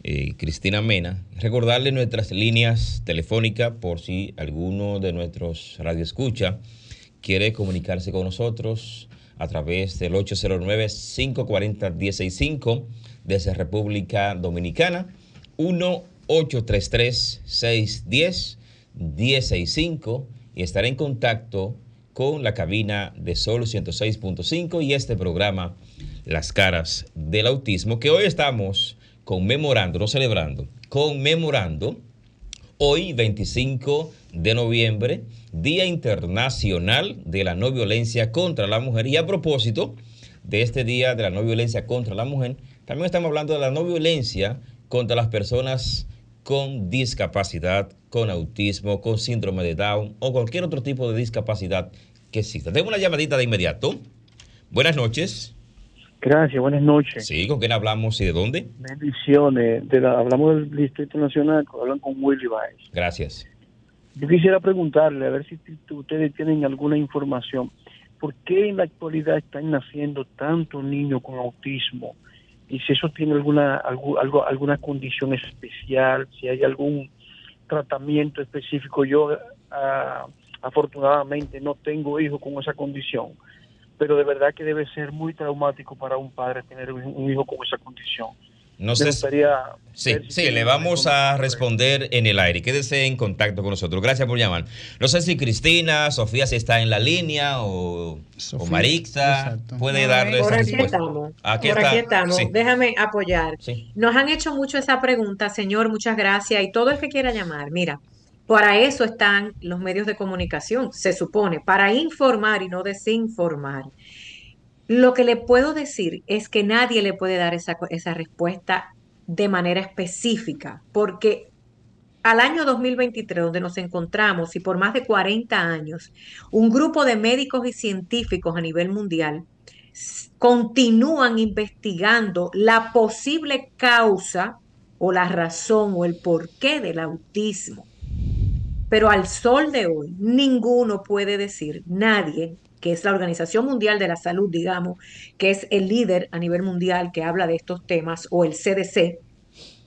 eh, Cristina Mena, recordarle nuestras líneas telefónicas por si alguno de nuestros radioescucha quiere comunicarse con nosotros a través del 809 540 165 desde República Dominicana, 1-833-610-165 y estaré en contacto con la cabina de Sol 106.5 y este programa Las caras del autismo que hoy estamos conmemorando, no celebrando, conmemorando hoy 25 de noviembre, Día Internacional de la No Violencia contra la Mujer. Y a propósito, de este Día de la No Violencia contra la Mujer, también estamos hablando de la no violencia contra las personas con discapacidad, con autismo, con síndrome de Down o cualquier otro tipo de discapacidad que exista. Tengo una llamadita de inmediato. Buenas noches. Gracias, buenas noches. Sí, ¿con quién hablamos y de dónde? Bendiciones. De la- hablamos del Distrito Nacional, hablan con Willy Baez. Gracias. Yo quisiera preguntarle, a ver si ustedes tienen alguna información. ¿Por qué en la actualidad están naciendo tantos niños con autismo? Y si eso tiene alguna algo, alguna condición especial, si hay algún tratamiento específico. Yo ah, afortunadamente no tengo hijos con esa condición, pero de verdad que debe ser muy traumático para un padre tener un hijo con esa condición. No sé. gustaría Sí, ver si sí, le vamos a responder en el aire. Quédese en contacto con nosotros. Gracias por llamar. No sé si Cristina, Sofía, si está en la línea o, o Marixa puede darle Por esa aquí respuesta. estamos. Aquí Por está. aquí estamos. Sí. Déjame apoyar. Sí. Nos han hecho mucho esa pregunta, señor, muchas gracias. Y todo el que quiera llamar, mira, para eso están los medios de comunicación, se supone, para informar y no desinformar. Lo que le puedo decir es que nadie le puede dar esa, esa respuesta de manera específica, porque al año 2023, donde nos encontramos, y por más de 40 años, un grupo de médicos y científicos a nivel mundial continúan investigando la posible causa o la razón o el porqué del autismo. Pero al sol de hoy, ninguno puede decir, nadie, que es la Organización Mundial de la Salud, digamos, que es el líder a nivel mundial que habla de estos temas, o el CDC,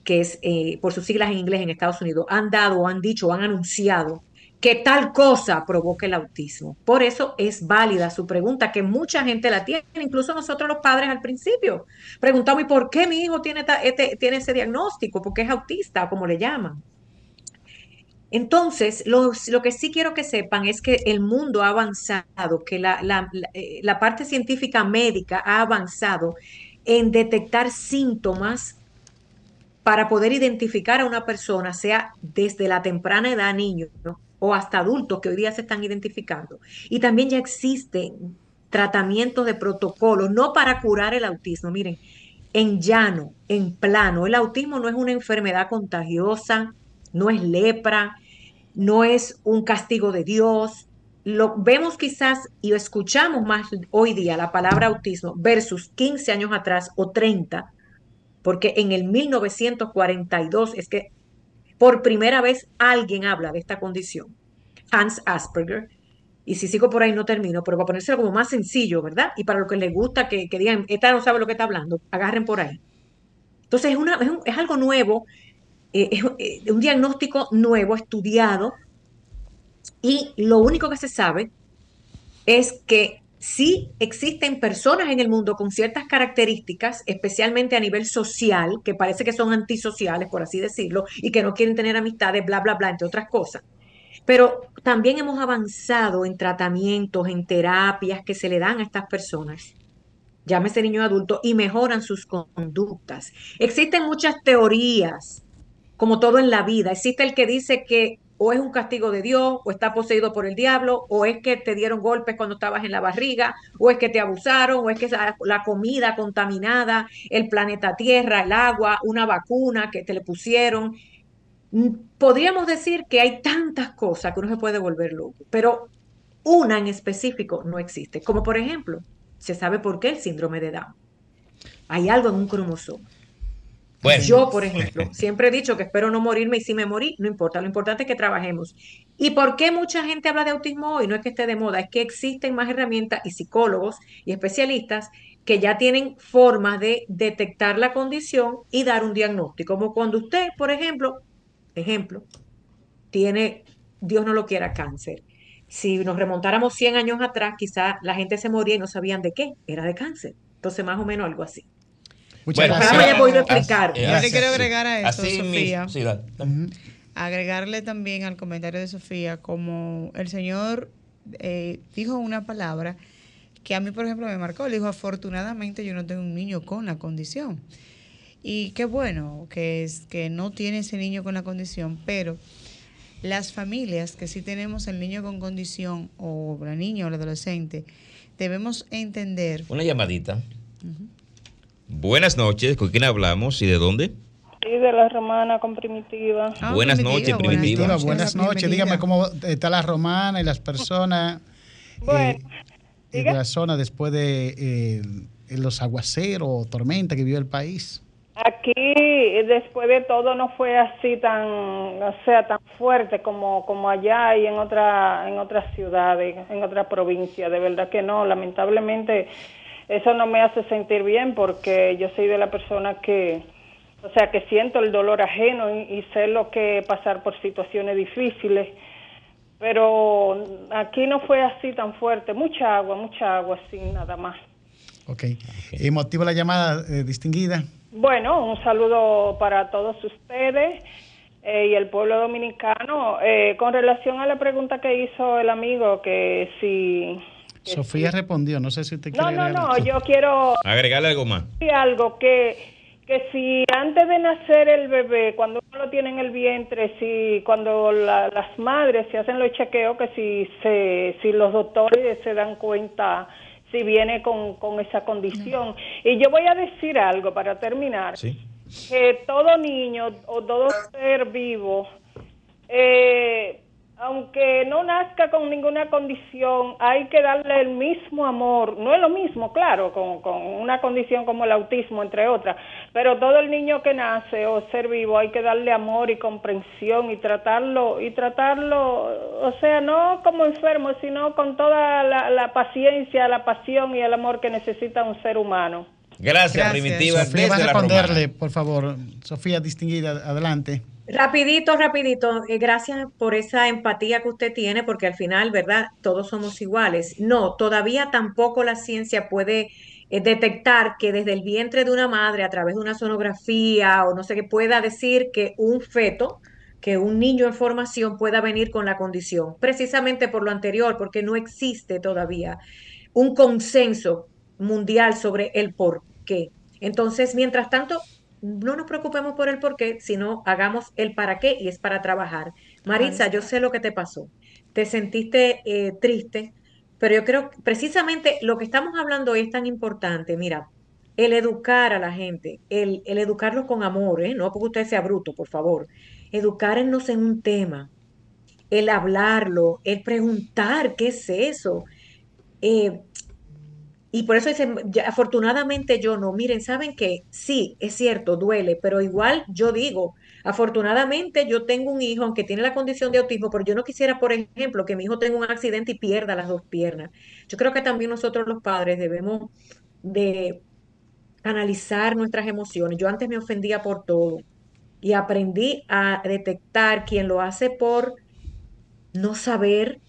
que es eh, por sus siglas en inglés en Estados Unidos, han dado, han dicho, han anunciado que tal cosa provoca el autismo. Por eso es válida su pregunta, que mucha gente la tiene, incluso nosotros los padres al principio. Preguntamos, ¿y por qué mi hijo tiene, este- tiene ese diagnóstico? Porque es autista, como le llaman. Entonces, lo, que sí quiero que sepan es que el mundo ha avanzado, que eh, la parte científica médica ha avanzado en detectar síntomas para poder identificar a una persona, sea desde la temprana edad, niños ¿no? o hasta adultos que hoy día se están identificando. Y también ya existen tratamientos de protocolo, no para curar el autismo, miren, en llano, en plano. El autismo no es una enfermedad contagiosa, no es lepra, no es un castigo de Dios. Lo vemos quizás y escuchamos más hoy día la palabra autismo versus 15 años atrás o 30, porque en el 1942 es que por primera vez alguien habla de esta condición. Hans Asperger. Y si sigo por ahí no termino, pero para ponérselo como más sencillo, ¿verdad? Y para lo que les gusta que, digan, esta no sabe lo que está hablando, agarren por ahí. Entonces es, algo nuevo, es eh, un diagnóstico nuevo, estudiado, y lo único que se sabe es que sí existen personas en el mundo con ciertas características, especialmente a nivel social, que parece que son antisociales, por así decirlo, y que no quieren tener amistades, bla, bla, bla, entre otras cosas. Pero también hemos avanzado en tratamientos, en terapias que se le dan a estas personas, llámese niño adulto, y mejoran sus conductas. Existen muchas teorías, como todo en la vida. Existe el que dice que o es un castigo de Dios, o está poseído por el diablo, o es que te dieron golpes cuando estabas en la barriga, o es que te abusaron, o es que la, comida contaminada, el planeta Tierra, el agua, una vacuna que te le pusieron. Mm, Podríamos decir que hay tantas cosas que uno se puede volver loco, pero una en específico no existe. Como por ejemplo, se sabe por qué el síndrome de Down. Hay algo en un cromosoma. Yo, por ejemplo, siempre he dicho que espero no morirme y si me morí, no importa, lo importante es que trabajemos. ¿Y por qué mucha gente habla de autismo hoy? No es que esté de moda, es que existen más herramientas y psicólogos y especialistas que ya tienen formas de detectar la condición y dar un diagnóstico. Como cuando usted, por ejemplo, ejemplo, tiene, Dios no lo quiera, cáncer. Si nos remontáramos 100 años atrás, quizá la gente se moría y no sabían de qué, era de cáncer. Entonces, más o menos algo así. Muchas Bueno, gracias. me haya podido explicar. Yo le quiero agregar a eso, Así Sofía. Sí, agregarle también al comentario de Sofía, como el Señor eh, dijo una palabra que a mí, por ejemplo, me marcó. Le dijo, afortunadamente yo no tengo un niño con la condición. Y qué bueno que, es, que no tiene ese niño con la condición, pero las familias que sí tenemos el niño con condición o la niña o el adolescente, debemos entender. Una llamadita. Buenas noches, ¿con quién hablamos y de dónde? Sí, de la romana con primitiva. Ah, buenas Primitiva, noches, buenas Primitiva. noches. Buenas noches, dígame cómo está la romana y las personas Bueno, eh, de la zona después de eh, los aguaceros o tormenta que vivió el país. Aquí, después de todo, no fue así tan, o sea, tan fuerte como, como allá y en otra, en otras ciudades, en otras provincias. De verdad que no, lamentablemente eso no me hace sentir bien porque yo soy de la persona que, o sea, que siento el dolor ajeno y, y sé lo que es pasar por situaciones difíciles. Pero aquí no fue así tan fuerte, mucha agua, mucha agua, sin nada más. Ok. ¿Y motiva la llamada eh, distinguida? Bueno, un saludo para todos ustedes eh, y el pueblo dominicano. Eh, con relación a la pregunta que hizo el amigo, que si... Sofía respondió, no sé si usted quiere No, no, no, algo. yo quiero Agregarle algo más. algo que que si antes de nacer el bebé, cuando uno lo tiene en el vientre, si cuando la- las madres se hacen los chequeos, que si se, si los doctores se dan cuenta si viene con, con esa condición. Y yo voy a decir algo para terminar, Sí. que todo niño o todo ser vivo, eh, aunque no nazca con ninguna condición, hay que darle el mismo amor. No es lo mismo, claro, con, con una condición como el autismo, entre otras, pero todo el niño que nace o ser vivo hay que darle amor y comprensión y tratarlo, y tratarlo, o sea, no como enfermo, sino con toda la, la paciencia, la pasión y el amor que necesita un ser humano. Gracias, Gracias. Primitiva. Sofía va a responderle, por favor. Sofía distinguida, adelante. Rapidito, rapidito. eh, gracias por esa empatía que usted tiene, porque al final, ¿verdad? Todos somos iguales. No, todavía tampoco la ciencia puede eh, detectar que desde el vientre de una madre, a través de una sonografía o no sé qué, pueda decir que un feto, que un niño en formación pueda venir con la condición. Precisamente por lo anterior, porque no existe todavía un consenso mundial sobre el por qué. Entonces, mientras tanto, no nos preocupemos por el por qué, sino hagamos el para qué y es para trabajar. Maritza, yo sé lo que te pasó. Te sentiste eh, triste, pero yo creo que precisamente lo que estamos hablando hoy es tan importante. Mira, el educar a la gente, el, el educarlos con amor, ¿eh? no porque usted sea bruto, por favor. Educarnos en un tema, el hablarlo, el preguntar qué es eso. Eh, y por eso dicen, afortunadamente yo no. Miren, ¿saben qué? Sí, es cierto, duele, pero igual yo digo, afortunadamente yo tengo un hijo, aunque tiene la condición de autismo, pero yo no quisiera, por ejemplo, que mi hijo tenga un accidente y pierda las dos piernas. Yo creo que también nosotros los padres debemos de analizar nuestras emociones. Yo antes me ofendía por todo y aprendí a detectar quien lo hace por no saber,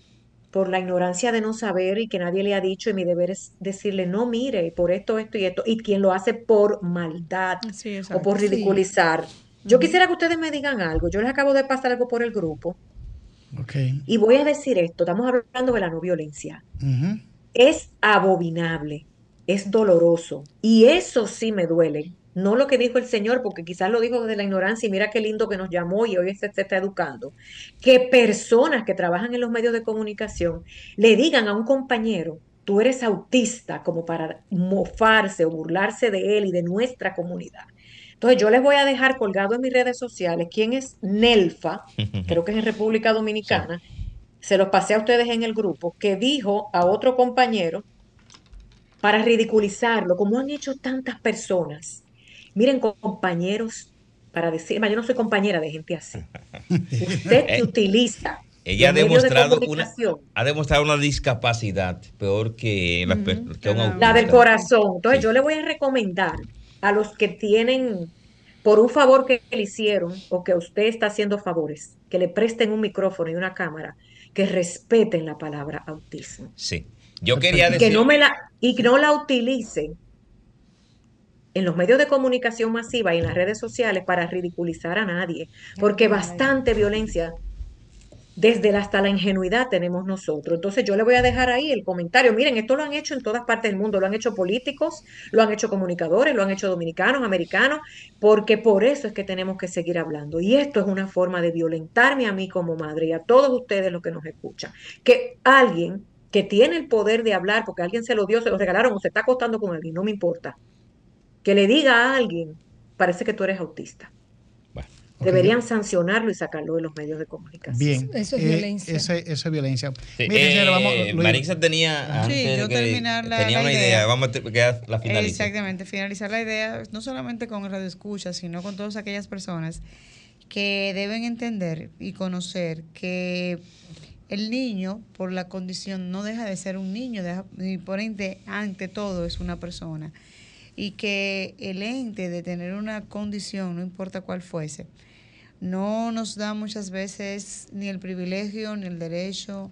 por la ignorancia de no saber y que nadie le ha dicho y mi deber es decirle, no mire, por esto, esto y esto, y quien lo hace por maldad Sí, o por ridiculizar. Yo quisiera que ustedes me digan algo, yo les acabo de pasar algo por el grupo Ok. y voy a decir esto, estamos hablando de la no violencia. Es abominable, es doloroso y eso sí me duele. No lo que dijo el Señor, porque quizás lo dijo desde la ignorancia y mira qué lindo que nos llamó y hoy se, se está educando. Que personas que trabajan en los medios de comunicación le digan a un compañero, tú eres autista, como para mofarse o burlarse de él y de nuestra comunidad. Entonces yo les voy a dejar colgado en mis redes sociales quién es Nelfa, creo que es en República Dominicana, se los pasé a ustedes en el grupo, que dijo a otro compañero para ridiculizarlo, como han hecho tantas personas. Miren, compañeros, para decir, yo no soy compañera de gente así. Usted que utiliza Ella ha de demostrado una, ha demostrado una discapacidad peor que, la per- que un la autista. del corazón. Entonces Sí. yo le voy a recomendar a los que tienen, por un favor que le hicieron o que usted está haciendo favores, que le presten un micrófono y una cámara, que respeten la palabra autismo. Sí. Yo quería y decir. que no me la y que no la utilicen en los medios de comunicación masiva y en las redes sociales para ridiculizar a nadie, porque bastante violencia desde la- hasta la ingenuidad tenemos nosotros. Entonces yo le voy a dejar ahí el comentario. Miren, esto lo han hecho en todas partes del mundo, lo han hecho políticos, lo han hecho comunicadores, lo han hecho dominicanos, americanos, porque por eso es que tenemos que seguir hablando. Y esto es una forma de violentarme a mí como madre y a todos ustedes los que nos escuchan. Que alguien que tiene el poder de hablar porque alguien se lo dio, se lo regalaron o se está acostando con alguien, no me importa, que le diga a alguien, parece que tú eres autista. Deberían sancionarlo y sacarlo de los medios de comunicación. Bien. Eso es eh, violencia. Eso, eso es violencia. Sí, Mire, eh, señora, vamos. Marisa tenía, Sí, antes yo que- terminar la- tenía la una idea. idea. Vamos a te- que la. Exactamente, finalizar la idea, no solamente con Radio Escucha, sino con todas aquellas personas que deben entender y conocer que el niño, por la condición, no deja de ser un niño, deja- y por ende, ante todo, es una persona. Y que el ente de tener una condición, no importa cuál fuese, no nos da muchas veces ni el privilegio, ni el derecho,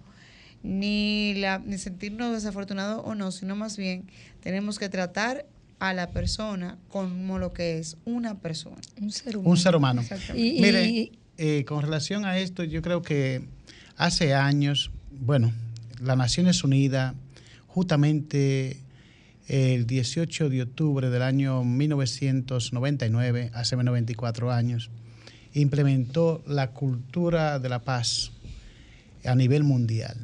ni, la, ni sentirnos desafortunados o no, sino más bien tenemos que tratar a la persona como lo que es una persona. Un ser humano. Un ser humano. Y- Mire, eh, con relación a esto, yo creo que hace años, bueno, las Naciones Unidas, justamente el 18 de octubre del año 1999, hace 94 años, implementó la cultura de la paz a nivel mundial.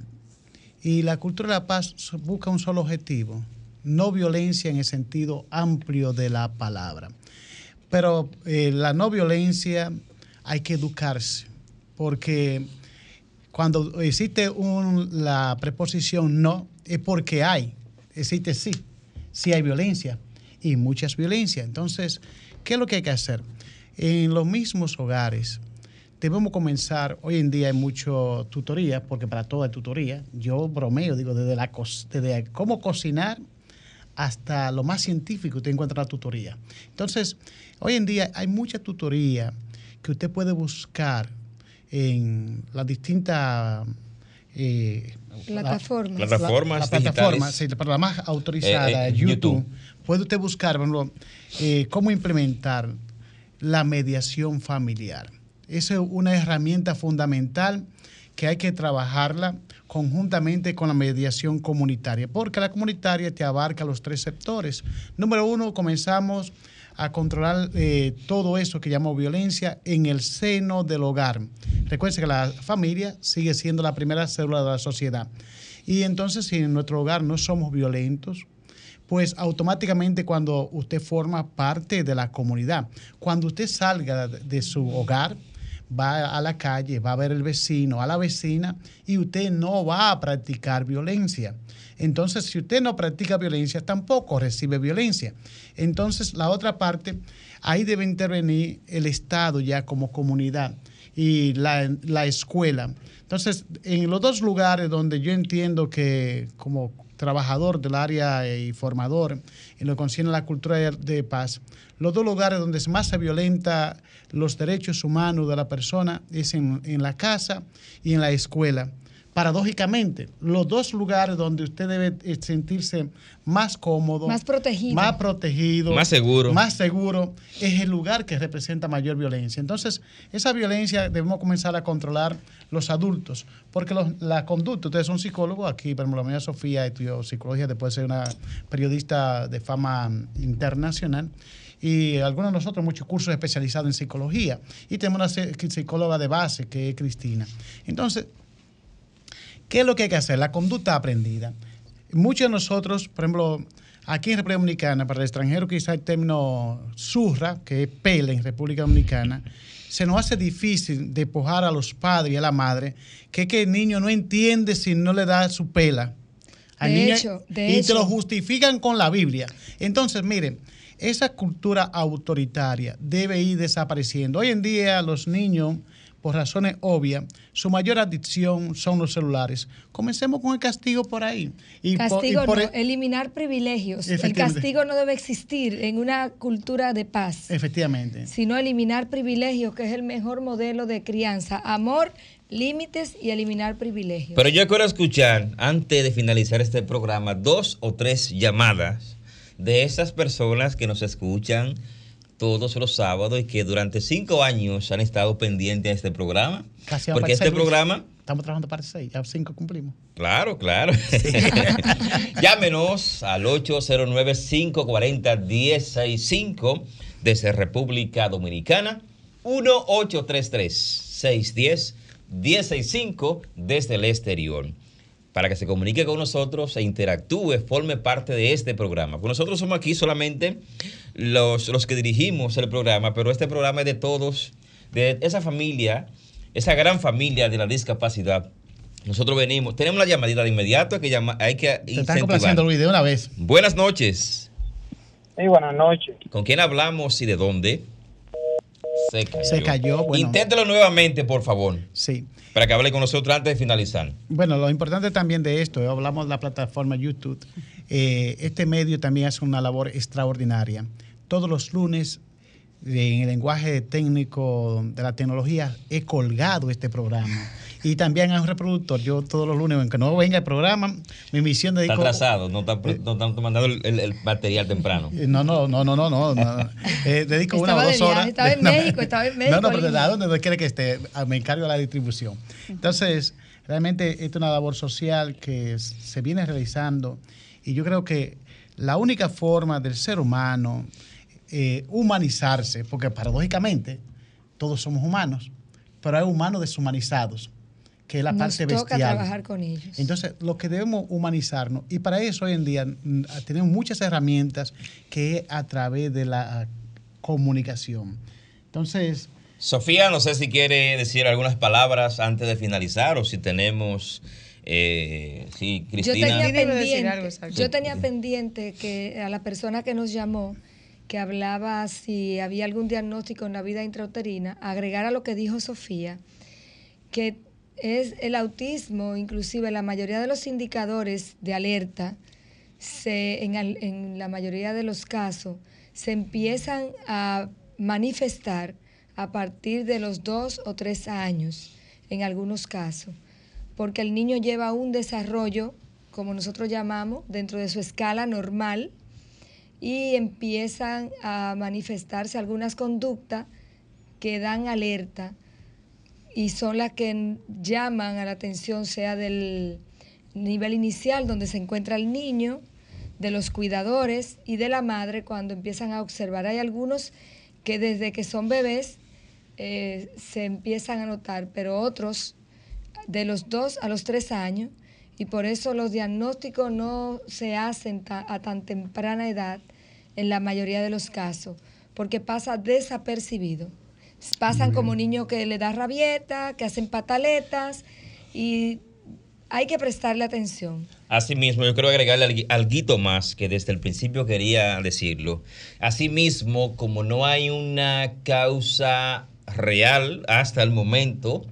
Y la cultura de la paz busca un solo objetivo, no violencia en el sentido amplio de la palabra. Pero eh, la no violencia hay que educarse, porque cuando existe un- la preposición no, es porque hay, existe sí, sí hay violencia y muchas violencias. Entonces, ¿qué es lo que hay que hacer? En los mismos hogares debemos comenzar, hoy en día hay mucho tutoría, porque para todo hay tutoría, yo bromeo, digo, desde, la, desde cómo cocinar hasta lo más científico usted encuentra la tutoría. Entonces, hoy en día hay mucha tutoría que usted puede buscar en las distintas eh, Plataformas. la- Plataformas la, plataforma, sí, para la más autorizada, Eh, eh, YouTube, YouTube. puede usted buscar, ejemplo, eh, cómo implementar la mediación familiar. Esa es una herramienta fundamental que hay que trabajarla conjuntamente con la mediación comunitaria, porque la comunitaria te abarca los tres sectores. Número uno, comenzamos a controlar eh, todo eso que llamamos violencia en el seno del hogar. Recuerden que la familia sigue siendo la primera célula de la sociedad. Y entonces, si en nuestro hogar no somos violentos, pues automáticamente cuando usted forma parte de la comunidad, cuando usted salga de- su hogar, va a la calle, va a ver el vecino, a la vecina, y usted no va a practicar violencia. Entonces, si usted no practica violencia, tampoco recibe violencia. Entonces, la otra parte, ahí debe intervenir el Estado ya como comunidad y la, la escuela. Entonces, en los dos lugares donde yo entiendo que como trabajador del área y formador en lo que concierne a la cultura de, paz, los dos lugares donde más se violenta los derechos humanos de la persona es en, en la casa y en la escuela. Paradójicamente, los dos lugares donde usted debe eh, sentirse más cómodo, Más protegido. más protegido, Más seguro. más seguro, es el lugar que representa mayor violencia. Entonces, esa violencia debemos comenzar a controlar los adultos, porque los- la conducta, ustedes son psicólogos, aquí, por ejemplo, la mía Sofía estudió psicología, después de ser una periodista de fama internacional, y algunos de nosotros muchos cursos especializados en psicología, y tenemos una psi- psicóloga de base, que es Cristina. Entonces, ¿Qué es lo que hay que hacer? La conducta aprendida. Muchos de nosotros, por ejemplo, aquí en República Dominicana, para el extranjero quizá el término surra, que es pele en República Dominicana, se nos hace difícil despojar a los padres y a la madre, que es que el niño no entiende si no le da su pela. Al De niño- hecho, de y te lo justifican con la Biblia. Entonces, miren, esa cultura autoritaria debe ir desapareciendo. Hoy en día los niños, por razones obvias, su mayor adicción son los celulares. Comencemos con el castigo por ahí. Y por- y Castigo por no, el- eliminar privilegios. El castigo no debe existir en una cultura de paz, Efectivamente. sino eliminar privilegios, que es el mejor modelo de crianza. Amor, límites y eliminar privilegios. Pero yo quiero escuchar, antes de finalizar este programa, dos o tres llamadas de esas personas que nos escuchan todos los sábados y que durante cinco años han estado pendientes de este programa. Casi a Porque este Luis. programa, Estamos trabajando para seis, ya cinco cumplimos. claro, claro. Llámenos al 809-540-1065 desde República Dominicana. 1-833-610-1065 desde el exterior. para que se comunique con nosotros e interactúe, forme parte de este programa. Pues nosotros somos aquí solamente los, los que dirigimos el programa, pero este programa es de todos, de esa familia, esa gran familia de la discapacidad. Nosotros venimos, tenemos la llamadita de inmediato, que llama, hay que Te están complaciendo, Luis, de una vez. Buenas noches. Sí, buenas noches. ¿Con quién hablamos y de dónde? Se cayó. Se cayó, bueno. Inténtelo nuevamente, por favor. Sí. Para que hable con nosotros antes de finalizar. Bueno, lo importante también de esto, eh, hablamos de la plataforma YouTube, eh, este medio también hace una labor extraordinaria. Todos los lunes, eh, en el lenguaje técnico de la tecnología, he colgado este programa. Y también hay un reproductor. Yo todos los lunes, aunque no venga el programa, mi misión de Está atrasado, no están no están mandando el, el- material temprano. Eh, No, no, no, no, no, no. Eh, dedico una o de dos viaje, horas. estaba en No, México, estaba en México, No, no, pero. ¿a dónde no quiere que esté? Ah, Me encargo de la distribución. Entonces, realmente esta es una labor social que se viene realizando y yo creo que la única forma del ser humano eh, humanizarse, porque paradójicamente todos somos humanos, pero hay humanos deshumanizados, que es la Nos parte toca bestial. trabajar con ellos. Entonces, lo que debemos humanizarnos, y para eso hoy en día tenemos muchas herramientas que es a través de la ah, comunicación. Entonces, Sofía, no sé si quiere decir algunas palabras antes de finalizar o si tenemos, eh, sí, Yo Cristina. tenía, Cristina iba a decir pendiente, yo tenía pendiente que a la persona que nos llamó, que hablaba si había algún diagnóstico en la vida intrauterina, agregar a lo que dijo Sofía, que es el autismo, inclusive la mayoría de los indicadores de alerta, se, en, en la mayoría de los casos, se empiezan a manifestar a partir de los dos o tres años, en algunos casos, porque el niño lleva un desarrollo, como nosotros llamamos, dentro de su escala normal, y empiezan a manifestarse algunas conductas que dan alerta y son las que llaman a la atención, sea del nivel inicial donde se encuentra el niño, de los cuidadores y de la madre cuando empiezan a observar. Hay algunos que desde que son bebés eh, se empiezan a notar, pero otros de los dos a los tres años, y por eso los diagnósticos no se hacen a tan temprana edad en la mayoría de los casos, porque pasa desapercibido. Pasan como niños que le da rabieta, que hacen pataletas, y hay que prestarle atención. Asimismo, yo quiero agregarle al- algo más que desde el principio quería decirlo. Asimismo, como no hay una causa real hasta el momento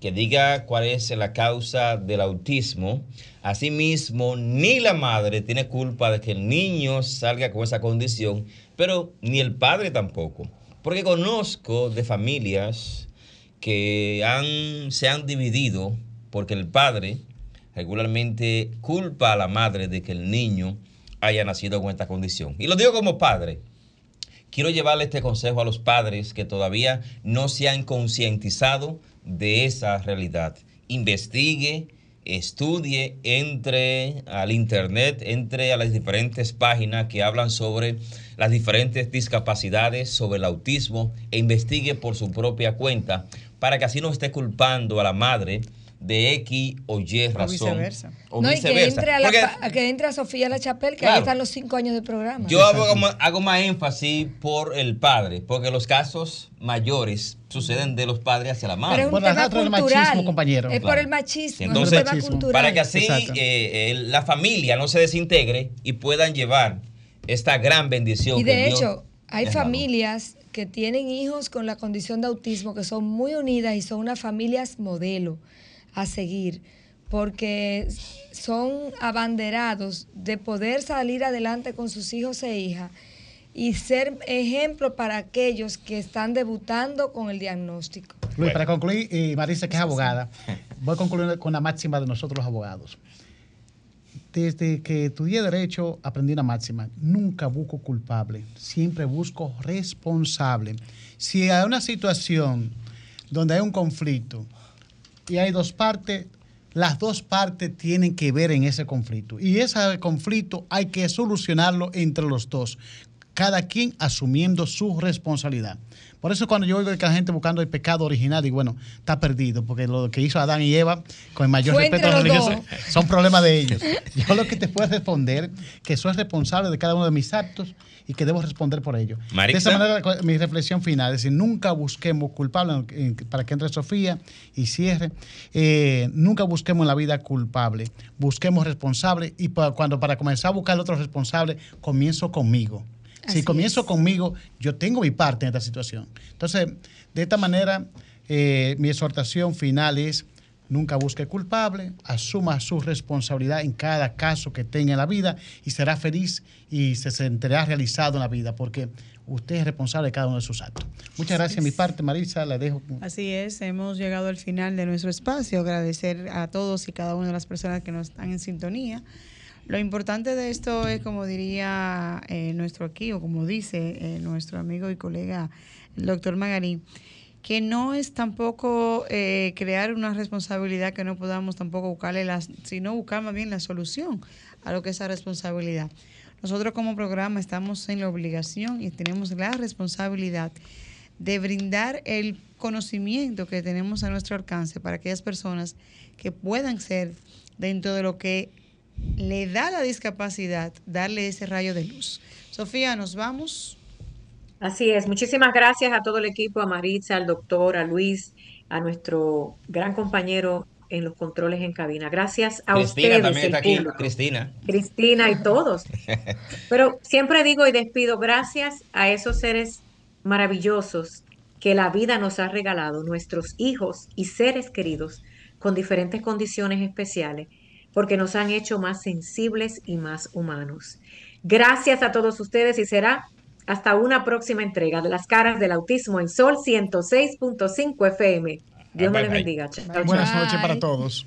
que diga cuál es la causa del autismo, asimismo, ni la madre tiene culpa de que el niño salga con esa condición, pero ni el padre tampoco. Porque conozco de familias que se han dividido porque el padre regularmente culpa a la madre de que el niño haya nacido con esta condición. Y lo digo como padre. Quiero llevarle este consejo a los padres que todavía no se han concientizado de esa realidad. Investigue, estudie, entre al internet, entre a las diferentes páginas que hablan sobre las diferentes discapacidades, sobre el autismo, e investigue por su propia cuenta para que así no esté culpando a la madre de X o Y razón. viceversa. O no, y que viceversa. entre, a la Porque- pa- a que entre a Sofía La Chapel, que Claro. ahí están los cinco años de programa. yo hago, más- hago más énfasis por el padre, porque los casos mayores suceden de los padres hacia la madre. Pero es un Por tema el cultural. machismo, compañero. Es por el machismo, Entonces, tema cultural. para que así eh, eh, la familia no se desintegre y puedan llevar esta gran bendición. Y que de Dios hecho, hay familias que tienen hijos con la condición de autismo que son muy unidas y son unas familias modelo a seguir, porque son abanderados de poder salir adelante con sus hijos e hijas y ser ejemplo para aquellos que están debutando con el diagnóstico. Luis, para concluir, y Marisa, que es abogada, voy a concluir con la máxima de nosotros los abogados. Desde que estudié Derecho, aprendí una máxima. Nunca busco culpable, siempre busco responsable. Si hay una situación donde hay un conflicto y hay dos partes, las dos partes tienen que ver en ese conflicto. Y ese conflicto hay que solucionarlo entre los dos. cada quien asumiendo su responsabilidad. Por eso cuando yo oigo que la gente buscando el pecado original, y bueno, está perdido, porque lo que hizo Adán y Eva, con el mayor Fue respeto a los religiosos, son problemas de ellos. Yo lo que te puedo responder, que soy responsable de cada uno de mis actos y que debo responder por ello. De esa manera, mi reflexión final es decir, nunca busquemos culpables, en- para que entre Sofía y cierre, eh, nunca busquemos en la vida culpable, busquemos responsable y pa- cuando para comenzar a buscar otro responsable, comienzo conmigo. Si comienzo es. conmigo, yo tengo mi parte en esta situación. Entonces, de esta manera, eh, mi exhortación final es, nunca busque culpable, asuma su responsabilidad en cada caso que tenga en la vida y será feliz y se sentirá realizado en la vida porque usted es responsable de cada uno de sus actos. Muchas gracias. Mi parte, Marisa, le dejo. Así es, hemos llegado al final de nuestro espacio. Agradecer a todos y cada una de las personas que nos están en sintonía. Lo importante de esto es, como diría eh, nuestro aquí, o como dice eh, nuestro amigo y colega, el doctor Magarín, que no es tampoco eh, crear una responsabilidad que no podamos tampoco buscarle, las, sino buscar más bien la solución a lo que es esa responsabilidad. Nosotros como programa estamos en la obligación y tenemos la responsabilidad de brindar el conocimiento que tenemos a nuestro alcance para aquellas personas que puedan ser dentro de lo que le da la discapacidad, darle ese rayo de luz. Sofía, nos vamos. Así es, muchísimas gracias a todo el equipo, a Maritza, al doctor, a Luis, a nuestro gran compañero en los controles en cabina. Gracias a Cristina ustedes, también está aquí. Cristina. Cristina y todos. Pero siempre digo y despido gracias a esos seres maravillosos que la vida nos ha regalado, nuestros hijos y seres queridos con diferentes condiciones especiales, porque nos han hecho más sensibles y más humanos. Gracias a todos ustedes y será hasta una próxima entrega de las caras del autismo en Sol 106.5 FM. Dios me les bendiga. Chao. Buenas noches para todos.